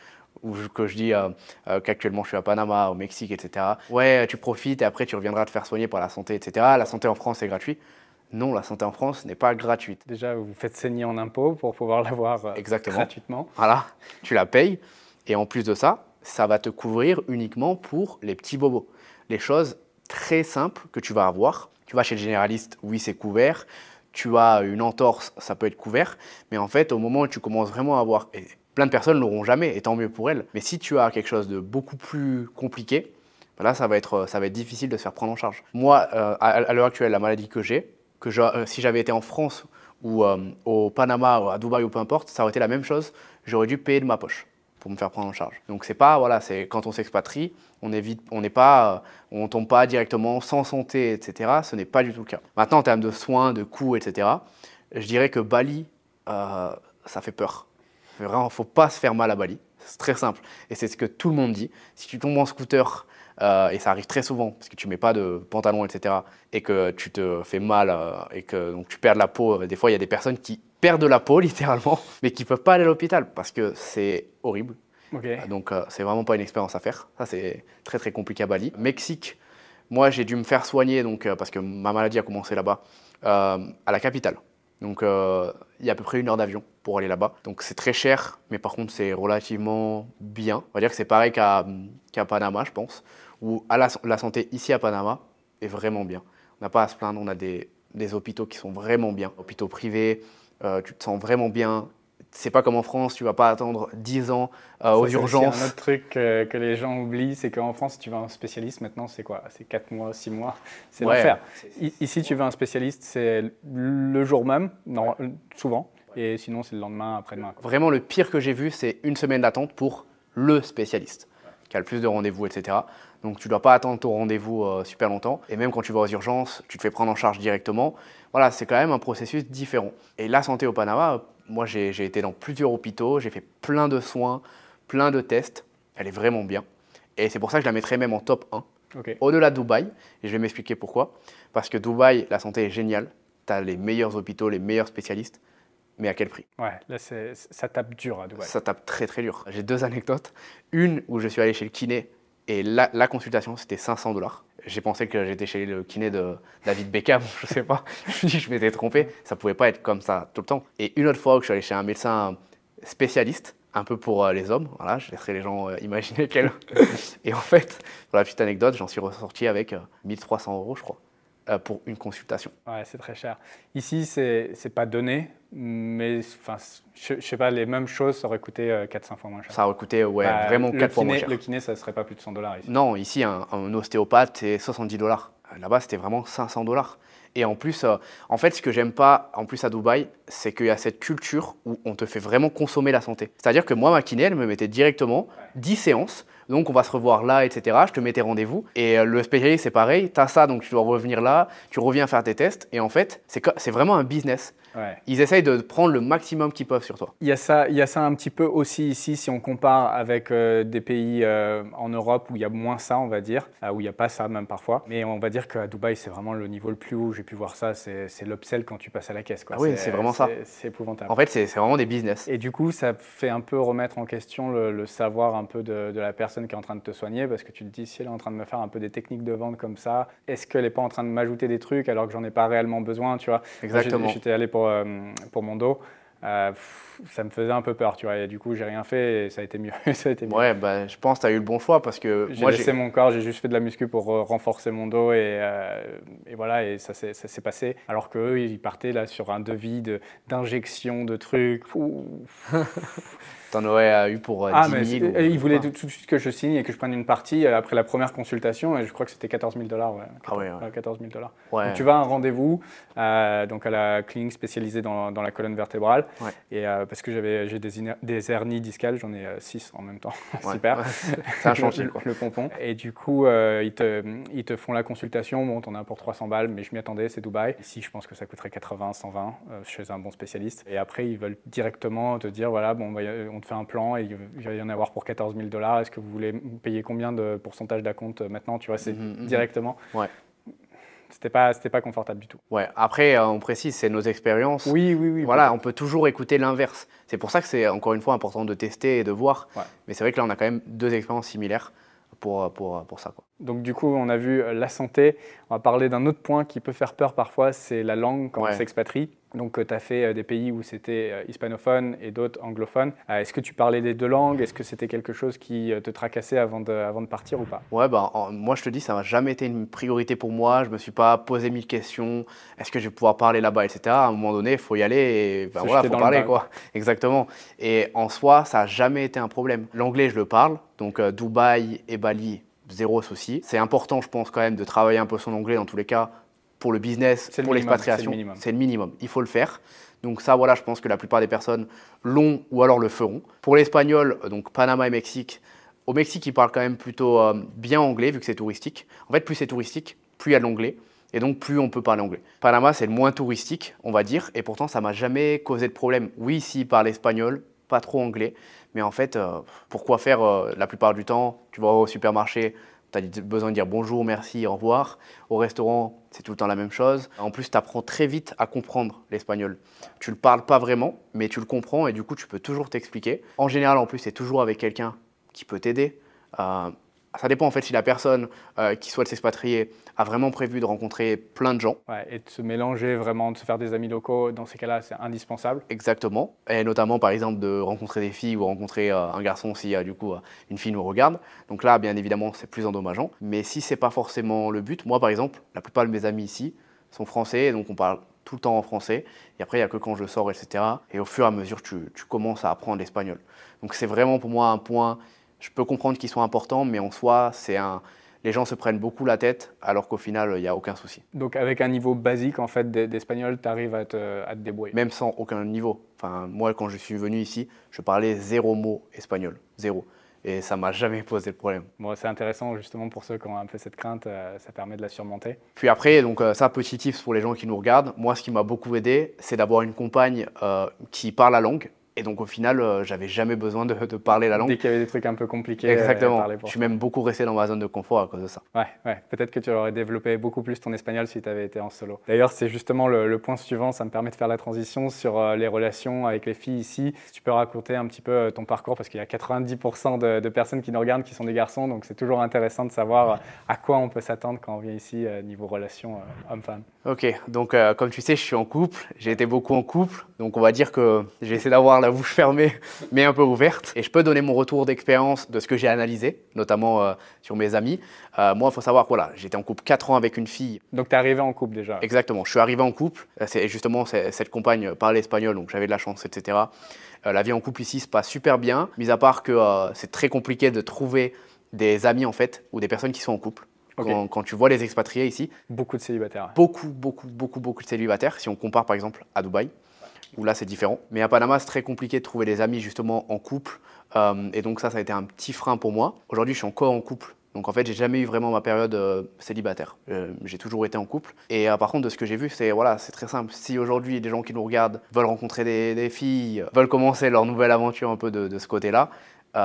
ou que je dis euh, euh, qu'actuellement je suis à Panama, au Mexique, etc. Ouais, tu profites et après tu reviendras te faire soigner par la santé, etc. La santé en France, c'est gratuit. Non, la santé en France n'est pas gratuite. Déjà, vous faites saigner en impôts pour pouvoir l'avoir euh, Exactement. gratuitement. Voilà, tu la payes. Et en plus de ça, ça va te couvrir uniquement pour les petits bobos. Les choses très simples que tu vas avoir. Tu vas chez le généraliste, oui, c'est couvert. Tu as une entorse, ça peut être couvert. Mais en fait, au moment où tu commences vraiment à avoir. Et plein de personnes ne l'auront jamais, et tant mieux pour elles. Mais si tu as quelque chose de beaucoup plus compliqué, ben là, ça va être, ça va être difficile de se faire prendre en charge. Moi, euh, à, à l'heure actuelle, la maladie que j'ai, que euh, si j'avais été en France ou euh, au Panama, ou à Dubaï ou peu importe, ça aurait été la même chose. J'aurais dû payer de ma poche pour me faire prendre en charge. Donc c'est pas voilà, c'est quand on s'expatrie, on évite, on n'est pas, euh, on tombe pas directement sans santé, etc. Ce n'est pas du tout le cas. Maintenant en termes de soins, de coûts, etc. Je dirais que Bali, ça fait peur. Vraiment, faut pas se faire mal à Bali. C'est très simple et c'est ce que tout le monde dit. Si tu tombes en scooter euh, et ça arrive très souvent parce que tu mets pas de pantalon, etc. et que tu te fais mal euh, et que donc tu perds de la peau. euh, Des fois, il y a des personnes qui perdent de la peau littéralement, mais qui peuvent pas aller à l'hôpital parce que c'est horrible. Donc euh, c'est vraiment pas une expérience à faire. Ça c'est très très compliqué à Bali. Mexique, Moi, j'ai dû me faire soigner, donc, parce que ma maladie a commencé là-bas, à la capitale. Donc, il y a à peu près une heure d'avion pour aller là-bas. Donc, c'est très cher, mais par contre, c'est relativement bien. On va dire que c'est pareil qu'à qu'à Panama, je pense, où à la, la santé ici à Panama est vraiment bien. On n'a pas à se plaindre, on a des, des hôpitaux qui sont vraiment bien. Hôpitaux privés, euh, tu te sens vraiment bien. C'est pas comme en France, tu vas pas attendre 10 ans euh, aux Ça, c'est urgences. Un autre truc que les gens oublient, c'est qu'en France, si tu veux un spécialiste, maintenant, c'est quoi? C'est 4 mois, 6 mois, c'est Ouais. l'enfer. Ici, tu veux un spécialiste, c'est le jour même, non, souvent, et sinon, c'est le lendemain, après-demain. Vraiment, le pire que j'ai vu, c'est une semaine d'attente pour le spécialiste, qui a le plus de rendez-vous, etc. Donc, tu ne dois pas attendre ton rendez-vous euh, super longtemps. Et même quand tu vas aux urgences, tu te fais prendre en charge directement. Voilà, c'est quand même un processus différent. Et la santé au Panama, moi, j'ai été dans plusieurs hôpitaux, j'ai fait plein de soins, plein de tests. Elle est vraiment bien. Et c'est pour ça que je la mettrais même en top 1. Ok. Au-delà de Dubaï, et je vais m'expliquer pourquoi. Parce que Dubaï, la santé est géniale. Tu as les meilleurs hôpitaux, les meilleurs spécialistes. Mais à quel prix? Ouais, là, c'est- ça tape dur à Dubaï. Ça tape très très dur. J'ai deux anecdotes. Une où je suis allé chez le kiné et la, la consultation c'était 500 dollars. J'ai pensé que j'étais chez le kiné de David Beckham, je sais pas. Je me suis dit que je m'étais trompé. Ça pouvait pas être comme ça tout le temps. Et une autre fois où je suis allé chez un médecin spécialiste, un peu pour euh, les hommes. Voilà, je laisserai les gens euh, imaginer quel. et en fait, pour la petite anecdote, j'en suis ressorti avec euh, 1300 euros, je crois, euh, pour une consultation. Ouais, c'est très cher. Ici, c'est pas donné, mais enfin, je, je sais pas, les mêmes choses, ça aurait coûté 4-5 fois moins cher. Ça aurait coûté ouais, Bah, vraiment le 4 fois moins cher. Le kiné, ça serait pas plus de 100 dollars ici. Non, ici, un, un ostéopathe, c'est 70 dollars. Là-bas, c'était vraiment 500 dollars. Et en plus, euh, en fait, ce que j'aime pas, en plus à Dubaï, c'est qu'il y a cette culture où on te fait vraiment consommer la santé. C'est-à-dire que moi, ma kiné, elle me mettait directement 10 séances. Donc, on va se revoir là, etc. Je te mettais rendez-vous. Et euh, le spécialiste, c'est pareil. Tu as ça, donc tu dois revenir là. Tu reviens faire tes tests. Et en fait, c'est vraiment un business. Ouais. Ils essayent de prendre le maximum qu'ils peuvent sur toi. Il y, a ça, il y a ça un petit peu aussi ici, si on compare avec euh, des pays euh, en Europe où il y a moins ça, on va dire, euh, où il n'y a pas ça même parfois. Mais on va dire qu'à Dubaï, c'est vraiment le niveau le plus haut. J'ai pu voir ça, c'est l'upsell quand tu passes à la caisse. Quoi. Ah oui, c'est vraiment ça. c'est- épouvantable. En fait, c'est vraiment des business. Et du coup, ça fait un peu remettre en question le, le savoir un peu de, de la personne qui est en train de te soigner, parce que tu te dis, si elle est en train de me faire un peu des techniques de vente comme ça, est-ce qu'elle n'est pas en train de m'ajouter des trucs alors que j'en ai pas réellement besoin, tu vois? Exactement. J'étais allé pour, euh, pour mon dos, euh, ça me faisait un peu peur, tu vois, et du coup, j'ai rien fait et ça a été mieux. ça a été mieux. Ouais, bah, je pense que tu as eu le bon choix parce que J'ai laissé mon corps, j'ai juste fait de la muscu pour euh, renforcer mon dos et, euh, et voilà, et ça s'est passé. Alors qu'eux, ils partaient là sur un devis de- d'injection de, trucs. T'en aurais euh, eu pour euh, Ah, 10 mais 000. c'est- ou- ils voulaient quoi. tout, tout de suite que je signe et que je prenne une partie euh, après la première consultation et je crois que c'était 14 000 dollars. Ouais. Ah ouais, ouais. 14 000 dollars. Ouais. Donc tu vas à un rendez-vous euh, donc à la clinique spécialisée dans, dans la colonne vertébrale et euh, parce que j'avais j'ai des, des hernies discales, j'en ai 6 en même temps. Super. C'est un chantier, le, pompon. Et du coup, ils, te, ils te font la consultation. Bon, t'en as pour 300 balles, mais je m'y attendais, c'est Dubaï. Ici, je pense que ça coûterait 80, 120 euh, chez un bon spécialiste. Et après, ils veulent directement te dire voilà, bon, bah, a- on te fait un plan et il va y en avoir pour 14 000 dollars. Est-ce que vous voulez payer combien de pourcentage d'acompte euh, maintenant Tu vois, c'est Mhm, mhm. directement? Ouais. C'était pas, c'était pas confortable du tout. Ouais. Après, euh, on précise, c'est nos expériences. Oui, oui, oui. Voilà, on peut toujours écouter l'inverse. C'est pour ça que c'est encore une fois important de tester et de voir. Ouais. Mais c'est vrai que là, on a quand même deux expériences similaires pour, euh, pour, pour ça. Quoi. Donc du coup, on a vu la santé. On va parler d'un autre point qui peut faire peur parfois, c'est la langue quand Ouais. on s'expatrie. Donc tu as fait euh, des pays où c'était euh, hispanophone et d'autres anglophones. Euh, Est-ce que tu parlais les deux langues? Est-ce que c'était quelque chose qui euh, te tracassait avant de, avant de partir ou pas? Ouais, bah, en- moi, je te dis, ça n'a jamais été une priorité pour moi. Je me suis pas posé mille questions. Est-ce que je vais pouvoir parler là-bas, etc. À un moment donné, il faut y aller et ben Faut voilà, parler, quoi. Exactement. Et en soi, ça n'a jamais été un problème. L'anglais, je le parle. Donc, euh, Dubaï et Bali, zéro souci. C'est important, je pense, quand même, de travailler un peu son anglais dans tous les cas pour le business, le pour l'expatriation. c'est le minimum. C'est le minimum. Il faut le faire. Donc ça, voilà, je pense que la plupart des personnes l'ont ou alors le feront. Pour l'espagnol, euh, donc Panama et Mexique, au Mexique, ils parlent quand même plutôt euh, bien anglais vu que c'est touristique. En fait, plus c'est touristique, plus il y a de l'anglais. Et donc, plus on peut parler anglais. Panama, c'est le moins touristique, on va dire. Et pourtant, ça m'a jamais causé de problème. Oui, ici, ils parlent espagnol, pas trop anglais. Mais en fait, euh, pourquoi faire euh, la plupart du temps Tu vas au supermarché, tu as besoin de dire bonjour, merci, au revoir. Au restaurant, c'est tout le temps la même chose. En plus, tu apprends très vite à comprendre l'espagnol. Tu le parles pas vraiment, mais tu le comprends et du coup, tu peux toujours t'expliquer. En général, en plus, c'est toujours avec quelqu'un qui peut t'aider. Euh, Ça dépend en fait si la personne euh, qui souhaite s'expatrier a vraiment prévu de rencontrer plein de gens. Ouais, et de se mélanger vraiment, de se faire des amis locaux, dans ces cas-là, c'est indispensable. Exactement. Et notamment par exemple de rencontrer des filles ou rencontrer euh, un garçon si du coup une fille nous regarde. Donc là, bien évidemment, c'est plus endommageant. Mais si c'est pas forcément le but, moi par exemple, la plupart de mes amis ici sont français, donc on parle tout le temps en français. Et après, il n'y a que quand je sors, etc. Et au fur et à mesure, tu, tu commences à apprendre l'espagnol. Donc c'est vraiment pour moi un point je peux comprendre qu'ils sont importants, mais en soi, c'est un, les gens se prennent beaucoup la tête, alors qu'au final, il n'y a aucun souci. Donc avec un niveau basique en fait d'espagnol, tu arrives à te, à te, débrouiller Même sans aucun niveau. Enfin, moi, quand je suis venu ici, je parlais zéro mot espagnol, zéro. Et ça m'a jamais posé de problème. Bon, c'est intéressant justement pour ceux qui ont un peu cette crainte, euh, ça permet de la surmonter. Puis après, donc euh, ça, petit tips pour les gens qui nous regardent. Moi, ce qui m'a beaucoup aidé, c'est d'avoir une compagne euh, qui parle la langue et donc au final, euh, j'avais jamais besoin de, parler la langue. Dès qu'il y avait des trucs un peu compliqués. Exactement. je suis même beaucoup resté dans ma zone de confort à cause de ça. Ouais, ouais. Peut-être que tu aurais développé beaucoup plus ton espagnol si tu avais été en solo. D'ailleurs, c'est justement le, point suivant. Ça me permet de faire la transition sur euh, les relations avec les filles ici. Si tu peux raconter un petit peu euh, ton parcours parce qu'il y a 90% de, personnes qui nous regardent qui sont des garçons. Donc c'est toujours intéressant de savoir à quoi on peut s'attendre quand on vient ici niveau relations homme-femme. Ok. Donc comme tu sais, je suis en couple. J'ai été beaucoup en couple. Donc on va dire que j'ai essayé d'avoir la la bouche fermée, mais un peu ouverte. Et je peux donner mon retour d'expérience de ce que j'ai analysé, notamment euh, sur mes amis. Euh, moi, il faut savoir que voilà, j'étais en couple 4 ans avec une fille. Donc, tu es arrivé en couple déjà Exactement. Je suis arrivé en couple. Euh, c'est justement cette compagne parlait espagnol, donc j'avais de la chance, etc. la vie en couple ici se passe super bien, mis à part que c'est très compliqué de trouver des amis en fait, ou des personnes qui sont en couple. Quand, quand, tu vois les expatriés ici. Beaucoup de célibataires. Beaucoup, beaucoup, beaucoup, beaucoup de célibataires. Si on compare par exemple à Dubaï où là c'est différent. Mais à Panama, c'est très compliqué de trouver des amis justement en couple. Euh, et donc ça, ça a été un petit frein pour moi. Aujourd'hui, je suis encore en couple. Donc en fait, j'ai jamais eu vraiment ma période euh, célibataire. Euh, j'ai toujours été en couple. Et par contre, de ce que j'ai vu, c'est voilà, c'est très simple. Si aujourd'hui des gens qui nous regardent veulent rencontrer des, filles, veulent commencer leur nouvelle aventure un peu de, de ce côté-là,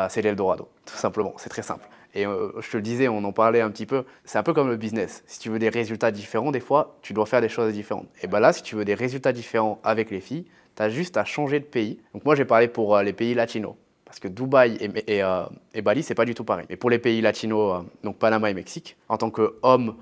c'est l'Eldorado, tout simplement. C'est très simple. Et euh, je te le disais, on en parlait un petit peu, c'est un peu comme le business. Si tu veux des résultats différents, des fois, tu dois faire des choses différentes. Et bien là, si tu veux des résultats différents avec les filles, tu as juste à changer de pays. Donc moi, j'ai parlé pour euh, les pays latinos. Parce que Dubaï et, et, euh, et Bali, c'est pas du tout pareil. Mais pour les pays latinos, donc Panama et Mexique, en tant qu'homme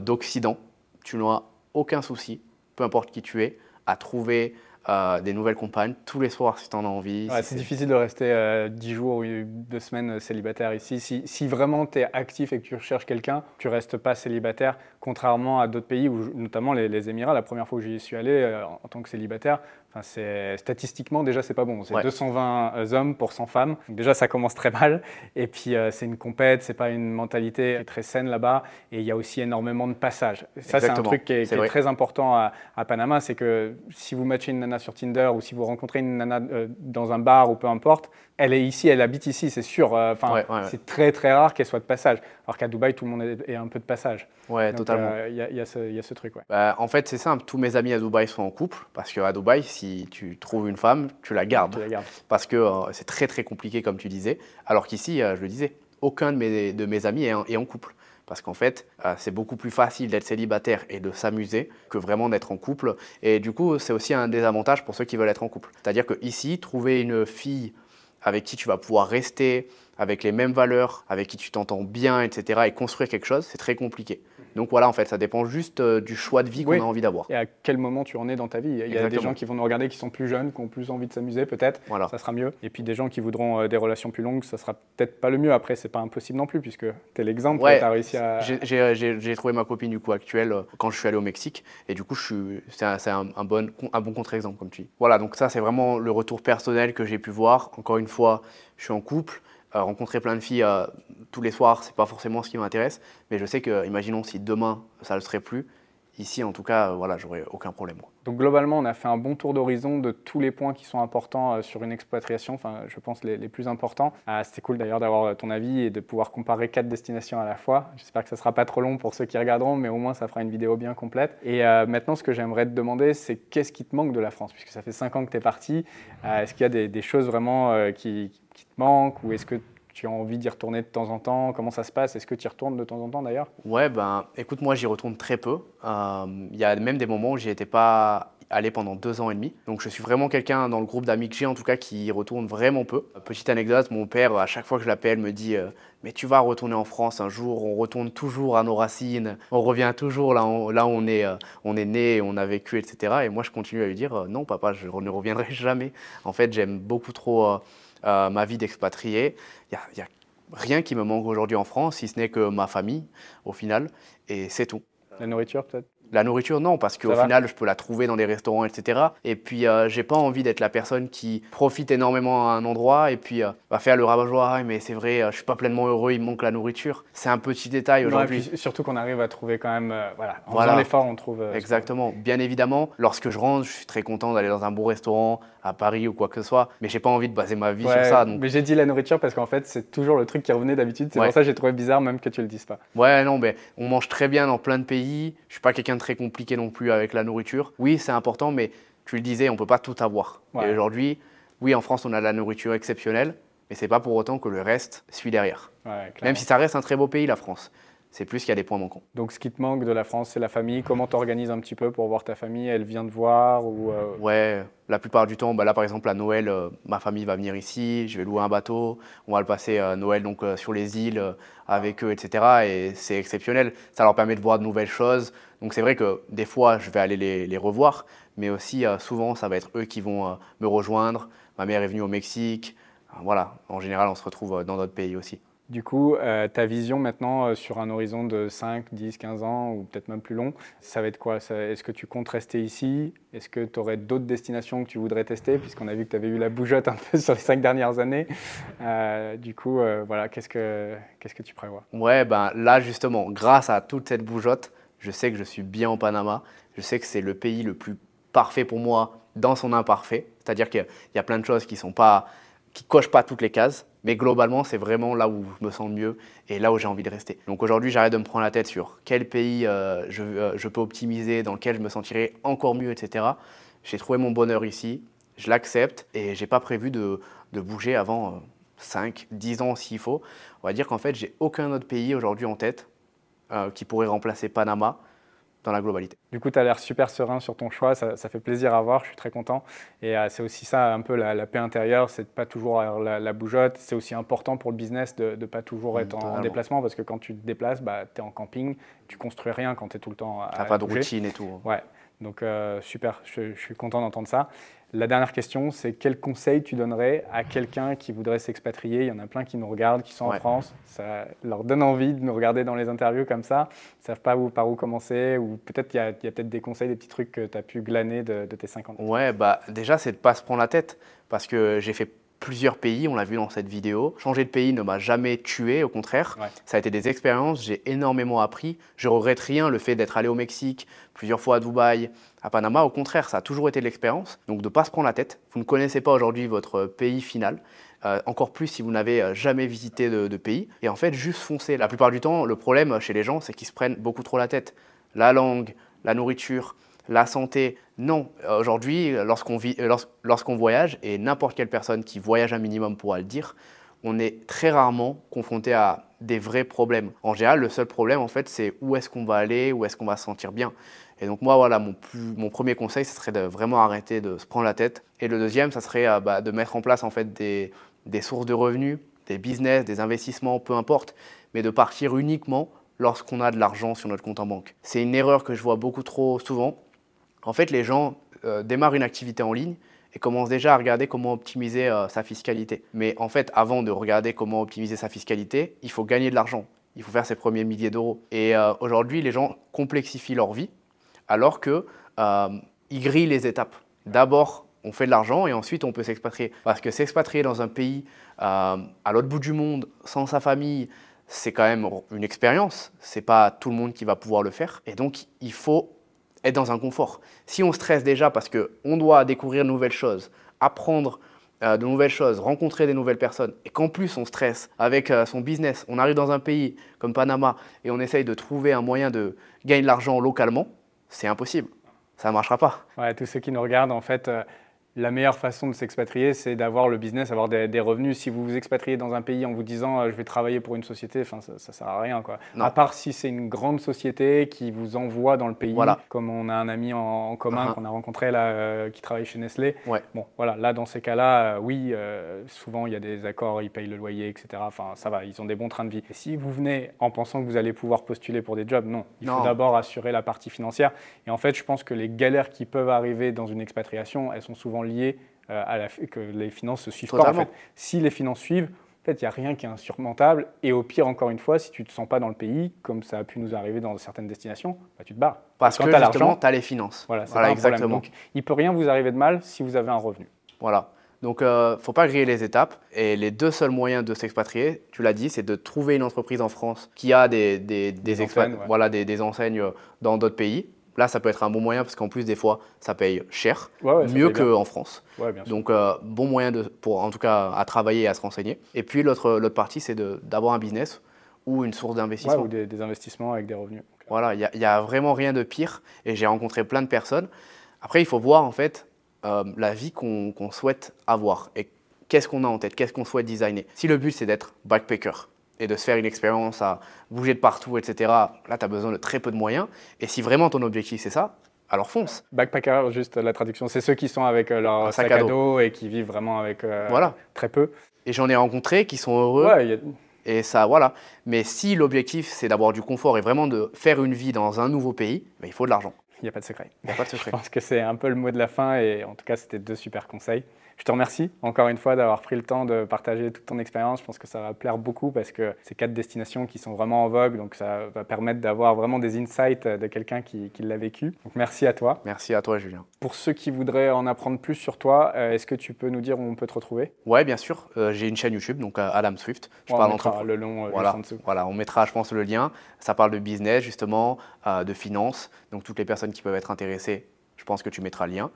d'Occident, tu n'auras aucun souci, peu importe qui tu es, à trouver euh, des nouvelles compagnes tous les soirs si tu en as envie. c'est difficile de rester euh, 10 jours ou 2 semaines célibataire ici. Si, si vraiment tu es actif et que tu recherches quelqu'un, tu restes pas célibataire, contrairement à d'autres pays, où, notamment les, Émirats. La première fois que j'y suis allé euh, en tant que célibataire, c'est statistiquement déjà c'est pas bon. C'est 220 euh, hommes pour 100 femmes. déjà ça commence très mal. Et puis c'est une compète, c'est pas une mentalité très saine là-bas. Et il y a aussi énormément de passages. Ça c'est un truc qui est, très important à, à Panama, c'est que si vous matchez une nana sur Tinder ou si vous rencontrez une nana euh, dans un bar ou peu importe, elle est ici, elle habite ici, c'est sûr. Euh, enfin, c'est très très rare qu'elle soit de passage. Alors qu'à Dubaï, tout le monde est, un peu de passage. Ouais, totalement. Il y, y, a ce truc. Bah, en fait, c'est simple. Tous mes amis à Dubaï sont en couple parce qu'à Dubaï, si tu trouves une femme, tu la gardes. Tu la gardes. Parce que euh, c'est très très compliqué, comme tu disais. Alors qu'ici, je le disais, aucun de mes, de mes amis est en couple. Parce qu'en fait, euh, c'est beaucoup plus facile d'être célibataire et de s'amuser que vraiment d'être en couple. Et du coup, c'est aussi un désavantage pour ceux qui veulent être en couple. C'est-à-dire qu'ici, trouver une fille avec qui tu vas pouvoir rester, avec les mêmes valeurs, avec qui tu t'entends bien, etc., et construire quelque chose, c'est très compliqué. Donc voilà, en fait, ça dépend juste euh, du choix de vie qu'on a envie d'avoir. Et à quel moment tu en es dans ta vie? Il y a des gens qui vont nous regarder qui sont plus jeunes, qui ont plus envie de s'amuser, peut-être. Voilà. Ça sera mieux. Et puis des gens qui voudront euh, des relations plus longues, ça sera peut-être pas le mieux. Après, c'est pas impossible non plus, puisque tu es l'exemple, ouais, tu as réussi à. J'ai trouvé ma copine du coup actuelle euh, quand je suis allé au Mexique. Et du coup, c'est un, un, bon, un bon contre-exemple, comme tu dis. Voilà, donc ça, c'est vraiment le retour personnel que j'ai pu voir. Encore une fois, je suis en couple. Rencontrer plein de filles tous les soirs, c'est pas forcément ce qui m'intéresse, mais je sais que, imaginons si demain ça ne le serait plus, ici en tout cas, voilà, j'aurais aucun problème. Donc globalement, on a fait un bon tour d'horizon de tous les points qui sont importants euh, sur une expatriation, enfin je pense les, plus importants. Ah, C'était cool d'ailleurs d'avoir euh, ton avis et de pouvoir comparer quatre destinations à la fois. J'espère que ça sera pas trop long pour ceux qui regarderont, mais au moins ça fera une vidéo bien complète. Et euh, maintenant, ce que j'aimerais te demander, c'est qu'est-ce qui te manque de la France, puisque ça fait cinq ans que tu es parti. Est-ce qu'il y a des, choses vraiment qui, qui, te manquent ou est-ce que tu as envie d'y retourner de temps en temps? Comment ça se passe? Est-ce que tu y retournes de temps en temps d'ailleurs? Ouais, ben écoute, moi j'y retourne très peu. Il euh, y a même des moments où j'y étais pas allé pendant deux ans et demi. Donc je suis vraiment quelqu'un dans le groupe d'amis que j'ai en tout cas qui y retourne vraiment peu. Petite anecdote, mon père à chaque fois que je l'appelle me dit euh, mais tu vas retourner en France un jour, on retourne toujours à nos racines, on revient toujours là, où on est, euh, on est né, on a vécu, etc. Et moi je continue à lui dire non papa, je ne reviendrai jamais. En fait j'aime beaucoup trop ma vie d'expatrié. Il y a, rien qui me manque aujourd'hui en France, si ce n'est que ma famille, au final, et c'est tout. La nourriture peut-être? La nourriture, non, parce qu'au final, je peux la trouver dans des restaurants, etc. Et puis, euh, j'ai pas envie d'être la personne qui profite énormément à un endroit et puis euh, va faire le rabat-joie. mais c'est vrai, euh, je suis pas pleinement heureux, il me manque la nourriture. C'est un petit détail aujourd'hui. surtout qu'on arrive à trouver quand même, voilà, en voilà. faisant l'effort, on trouve. Exactement. Bien évidemment, lorsque je rentre, je suis très content d'aller dans un beau restaurant à Paris ou quoi que ce soit, mais j'ai pas envie de baser ma vie sur ça. Mais j'ai dit la nourriture parce qu'en fait, c'est toujours le truc qui revenait d'habitude. C'est pour ça que j'ai trouvé bizarre même que tu le dises pas. Ouais, non, mais on mange très bien dans plein de pays. Je suis pas quelqu'un de très compliqué non plus avec la nourriture. Oui, c'est important, mais tu le disais, on ne peut pas tout avoir. Et aujourd'hui, oui, en France, on a de la nourriture exceptionnelle, mais c'est pas pour autant que le reste suit derrière. Même si ça reste un très beau pays, la France c'est plus qu'il y a des points manquants. Donc ce qui te manque de la France, c'est la famille. Comment tu organises un petit peu pour voir ta famille? Elle vient te voir ou euh, Ouais, la plupart du temps, bah là par exemple à Noël, euh, ma famille va venir ici, je vais louer un bateau, on va le passer à Noël donc euh, sur les îles avec eux, etc. Et c'est exceptionnel, ça leur permet de voir de nouvelles choses. Donc c'est vrai que des fois je vais aller les, les revoir, mais aussi souvent ça va être eux qui vont me rejoindre. Ma mère est venue au Mexique, voilà, en général on se retrouve dans d'autres pays aussi. Du coup, euh, ta vision maintenant euh, sur un horizon de 5, 10, 15 ans ou peut-être même plus long, ça va être quoi? Est-ce que tu comptes rester ici? Est-ce que tu aurais d'autres destinations que tu voudrais tester? Puisqu'on a vu que tu avais eu la bougeotte un peu sur les 5 dernières années. Euh, du coup, voilà, qu'est-ce que, que tu prévois? Ouais, ben là justement, grâce à toute cette bougeotte, je sais que je suis bien au Panama. Je sais que c'est le pays le plus parfait pour moi dans son imparfait. C'est-à-dire qu'il y a plein de choses qui sont pas qui cochent pas toutes les cases. Mais globalement, c'est vraiment là où je me sens mieux et là où j'ai envie de rester. Donc aujourd'hui, j'arrête de me prendre la tête sur quel pays euh, euh, je, peux optimiser, dans lequel je me sentirai encore mieux, etc. J'ai trouvé mon bonheur ici, je l'accepte et j'ai pas prévu de, bouger avant 5, euh, 10 ans s'il faut. On va dire qu'en fait, j'ai aucun autre pays aujourd'hui en tête qui pourrait remplacer Panama dans la globalité. Du coup, tu as l'air super serein sur ton choix, ça, fait plaisir à voir, je suis très content. Et euh, c'est aussi ça, un peu la, paix intérieure, c'est de pas toujours avoir la, bougeotte. C'est aussi important pour le business de ne pas toujours être en, déplacement, parce que quand tu te déplaces, bah, tu es en camping, tu construis rien quand tu es tout le temps à Tu n'as pas de routine et tout. Ouais, donc euh, super, je, je, suis content d'entendre ça. La dernière question, c'est quel conseil tu donnerais à quelqu'un qui voudrait s'expatrier? Il y en a plein qui nous regardent, qui sont en France. Ça leur donne envie de nous regarder dans les interviews comme ça. Ils ne savent pas où, par où commencer. Ou peut-être qu'il y a, peut-être des conseils, des petits trucs que tu as pu glaner de, tes 50 ans. Ouais, bah, déjà, c'est de ne pas se prendre la tête. Parce que j'ai fait plusieurs pays, on l'a vu dans cette vidéo. Changer de pays ne m'a jamais tué, au contraire. Ça a été des expériences, j'ai énormément appris. Je regrette rien le fait d'être allé au Mexique, plusieurs fois à Dubaï, à Panama. Au contraire, ça a toujours été l'expérience. Donc de ne pas se prendre la tête. Vous ne connaissez pas aujourd'hui votre pays final. Euh, encore plus si vous n'avez euh, jamais visité de, de, pays. Et en fait, juste foncer. La plupart du temps, le problème chez les gens, c'est qu'ils se prennent beaucoup trop la tête. La langue, la nourriture, la santé, non. Aujourd'hui, lorsqu'on lorsqu'on voyage, et n'importe quelle personne qui voyage un minimum pourra le dire, on est très rarement confronté à des vrais problèmes. En général, le seul problème, en fait, c'est où est-ce qu'on va aller, où est-ce qu'on va se sentir bien. Et donc moi, voilà, mon, mon premier conseil, ce serait de vraiment arrêter de se prendre la tête. Et le deuxième, ça serait euh, bah, de mettre en place en fait des, des sources de revenus, des business, des investissements, peu importe, mais de partir uniquement lorsqu'on a de l'argent sur notre compte en banque. C'est une erreur que je vois beaucoup trop souvent. En fait, les gens euh, démarrent une activité en ligne et commencent déjà à regarder comment optimiser euh, sa fiscalité. Mais en fait, avant de regarder comment optimiser sa fiscalité, il faut gagner de l'argent. Il faut faire ses premiers milliers d'euros. Et euh, aujourd'hui, les gens complexifient leur vie alors qu'ils grillent les étapes. D'abord, on fait de l'argent et ensuite on peut s'expatrier. Parce que s'expatrier dans un pays à l'autre bout du monde, sans sa famille, c'est quand même une expérience. C'est pas tout le monde qui va pouvoir le faire. Et donc, il faut être dans un confort. Si on stresse déjà parce qu'on doit découvrir de nouvelles choses, apprendre euh, de nouvelles choses, rencontrer des nouvelles personnes, et qu'en plus on stresse avec euh, son business, on arrive dans un pays comme Panama et on essaye de trouver un moyen de gagner de l'argent localement, c'est impossible. Ça ne marchera pas. Ouais, tous ceux qui nous regardent, en fait, euh, la meilleure façon de s'expatrier, c'est d'avoir le business, avoir des, revenus. Si vous vous expatriez dans un pays en vous disant euh, je vais travailler pour une société, enfin ça, ça sert à rien quoi. À part si c'est une grande société qui vous envoie dans le pays, voilà. comme on a un ami en, commun uh-huh. qu'on a rencontré là euh, qui travaille chez Nestlé. Ouais. Bon voilà, là dans ces cas-là, euh, oui, souvent il y a des accords, ils payent le loyer, etc. Enfin ça va, ils ont des bons trains de vie. Et si vous venez en pensant que vous allez pouvoir postuler pour des jobs, non. Il faut d'abord assurer la partie financière. Et en fait, je pense que les galères qui peuvent arriver dans une expatriation, elles sont souvent liées euh, à la, que les finances se suivent pas. En fait. Si les finances suivent, en fait, il n'y a rien qui est insurmontable. Et au pire, encore une fois, si tu ne te sens pas dans le pays, comme ça a pu nous arriver dans certaines destinations, bah, tu te barres. Parce, que justement, tu as les finances. Voilà, voilà exactement. Donc, il ne peut rien vous arriver de mal si vous avez un revenu. Voilà. Donc, il euh, ne faut pas griller les étapes. Et les deux seuls moyens de s'expatrier, tu l'as dit, c'est de trouver une entreprise en France qui a des, des, des, enseignes, voilà, des, enseignes dans d'autres pays. Là, ça peut être un bon moyen parce qu'en plus, des fois, ça paye cher, mieux qu'en France. Donc, euh, bon moyen de, pour, en tout cas, à travailler et à se renseigner. Et puis, l'autre partie, c'est d'avoir un business ou une source d'investissement. ou des, investissements avec des revenus. Voilà, il n'y a, vraiment rien de pire. Et j'ai rencontré plein de personnes. Après, il faut voir, en fait, euh, la vie qu'on souhaite avoir et qu'est-ce qu'on a en tête, qu'est-ce qu'on souhaite designer. Si le but, c'est d'être backpacker, et de se faire une expérience à bouger de partout, etc., là, tu as besoin de très peu de moyens. Et si vraiment ton objectif, c'est ça, alors fonce. Backpacker, juste la traduction, c'est ceux qui sont avec euh, leur sac, à dos. et qui vivent vraiment avec euh, voilà. très peu. Et j'en ai rencontré qui sont heureux. Et ça, voilà. Mais si l'objectif, c'est d'avoir du confort et vraiment de faire une vie dans un nouveau pays, ben, il faut de l'argent. Il n'y a pas de secret. Il n'y a pas de secret. Je pense que c'est un peu le mot de la fin et en tout cas, c'était deux super conseils. Je te remercie encore une fois d'avoir pris le temps de partager toute ton expérience. Je pense que ça va plaire beaucoup parce que c'est quatre destinations qui sont vraiment en vogue, donc ça va permettre d'avoir vraiment des insights de quelqu'un qui, l'a vécu. Donc merci à toi. Merci à toi, Julien. Pour ceux qui voudraient en apprendre plus sur toi, euh, est-ce que tu peux nous dire où on peut te retrouver? Ouais, bien sûr. Euh, j'ai une chaîne YouTube, donc euh, Adam Swift. Je parle on mettra le long voilà, en dessous. Voilà, on mettra, je pense, le lien. Ça parle de business, justement, de finance. Donc toutes les personnes qui peuvent être intéressées, je pense que tu mettras le lien.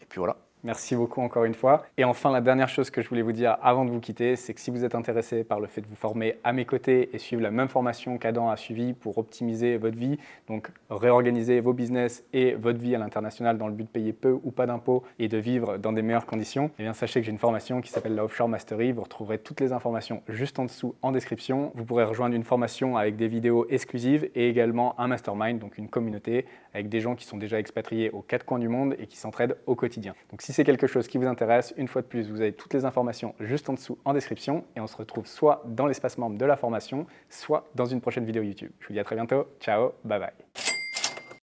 Et puis voilà. Merci beaucoup encore une fois. Et enfin, la dernière chose que je voulais vous dire avant de vous quitter, c'est que si vous êtes intéressé par le fait de vous former à mes côtés et suivre la même formation qu'Adam a suivie pour optimiser votre vie, donc réorganiser vos business et votre vie à l'international dans le but de payer peu ou pas d'impôts et de vivre dans des meilleures conditions, eh bien sachez que j'ai une formation qui s'appelle la Offshore Mastery. Vous retrouverez toutes les informations juste en dessous en description. Vous pourrez rejoindre une formation avec des vidéos exclusives et également un mastermind, donc une communauté avec des gens qui sont déjà expatriés aux quatre coins du monde et qui s'entraident au quotidien. Si c'est quelque chose qui vous intéresse, une fois de plus, vous avez toutes les informations juste en dessous en description et on se retrouve soit dans l'espace membre de la formation, soit dans une prochaine vidéo YouTube. Je vous dis à très bientôt. Ciao, bye bye.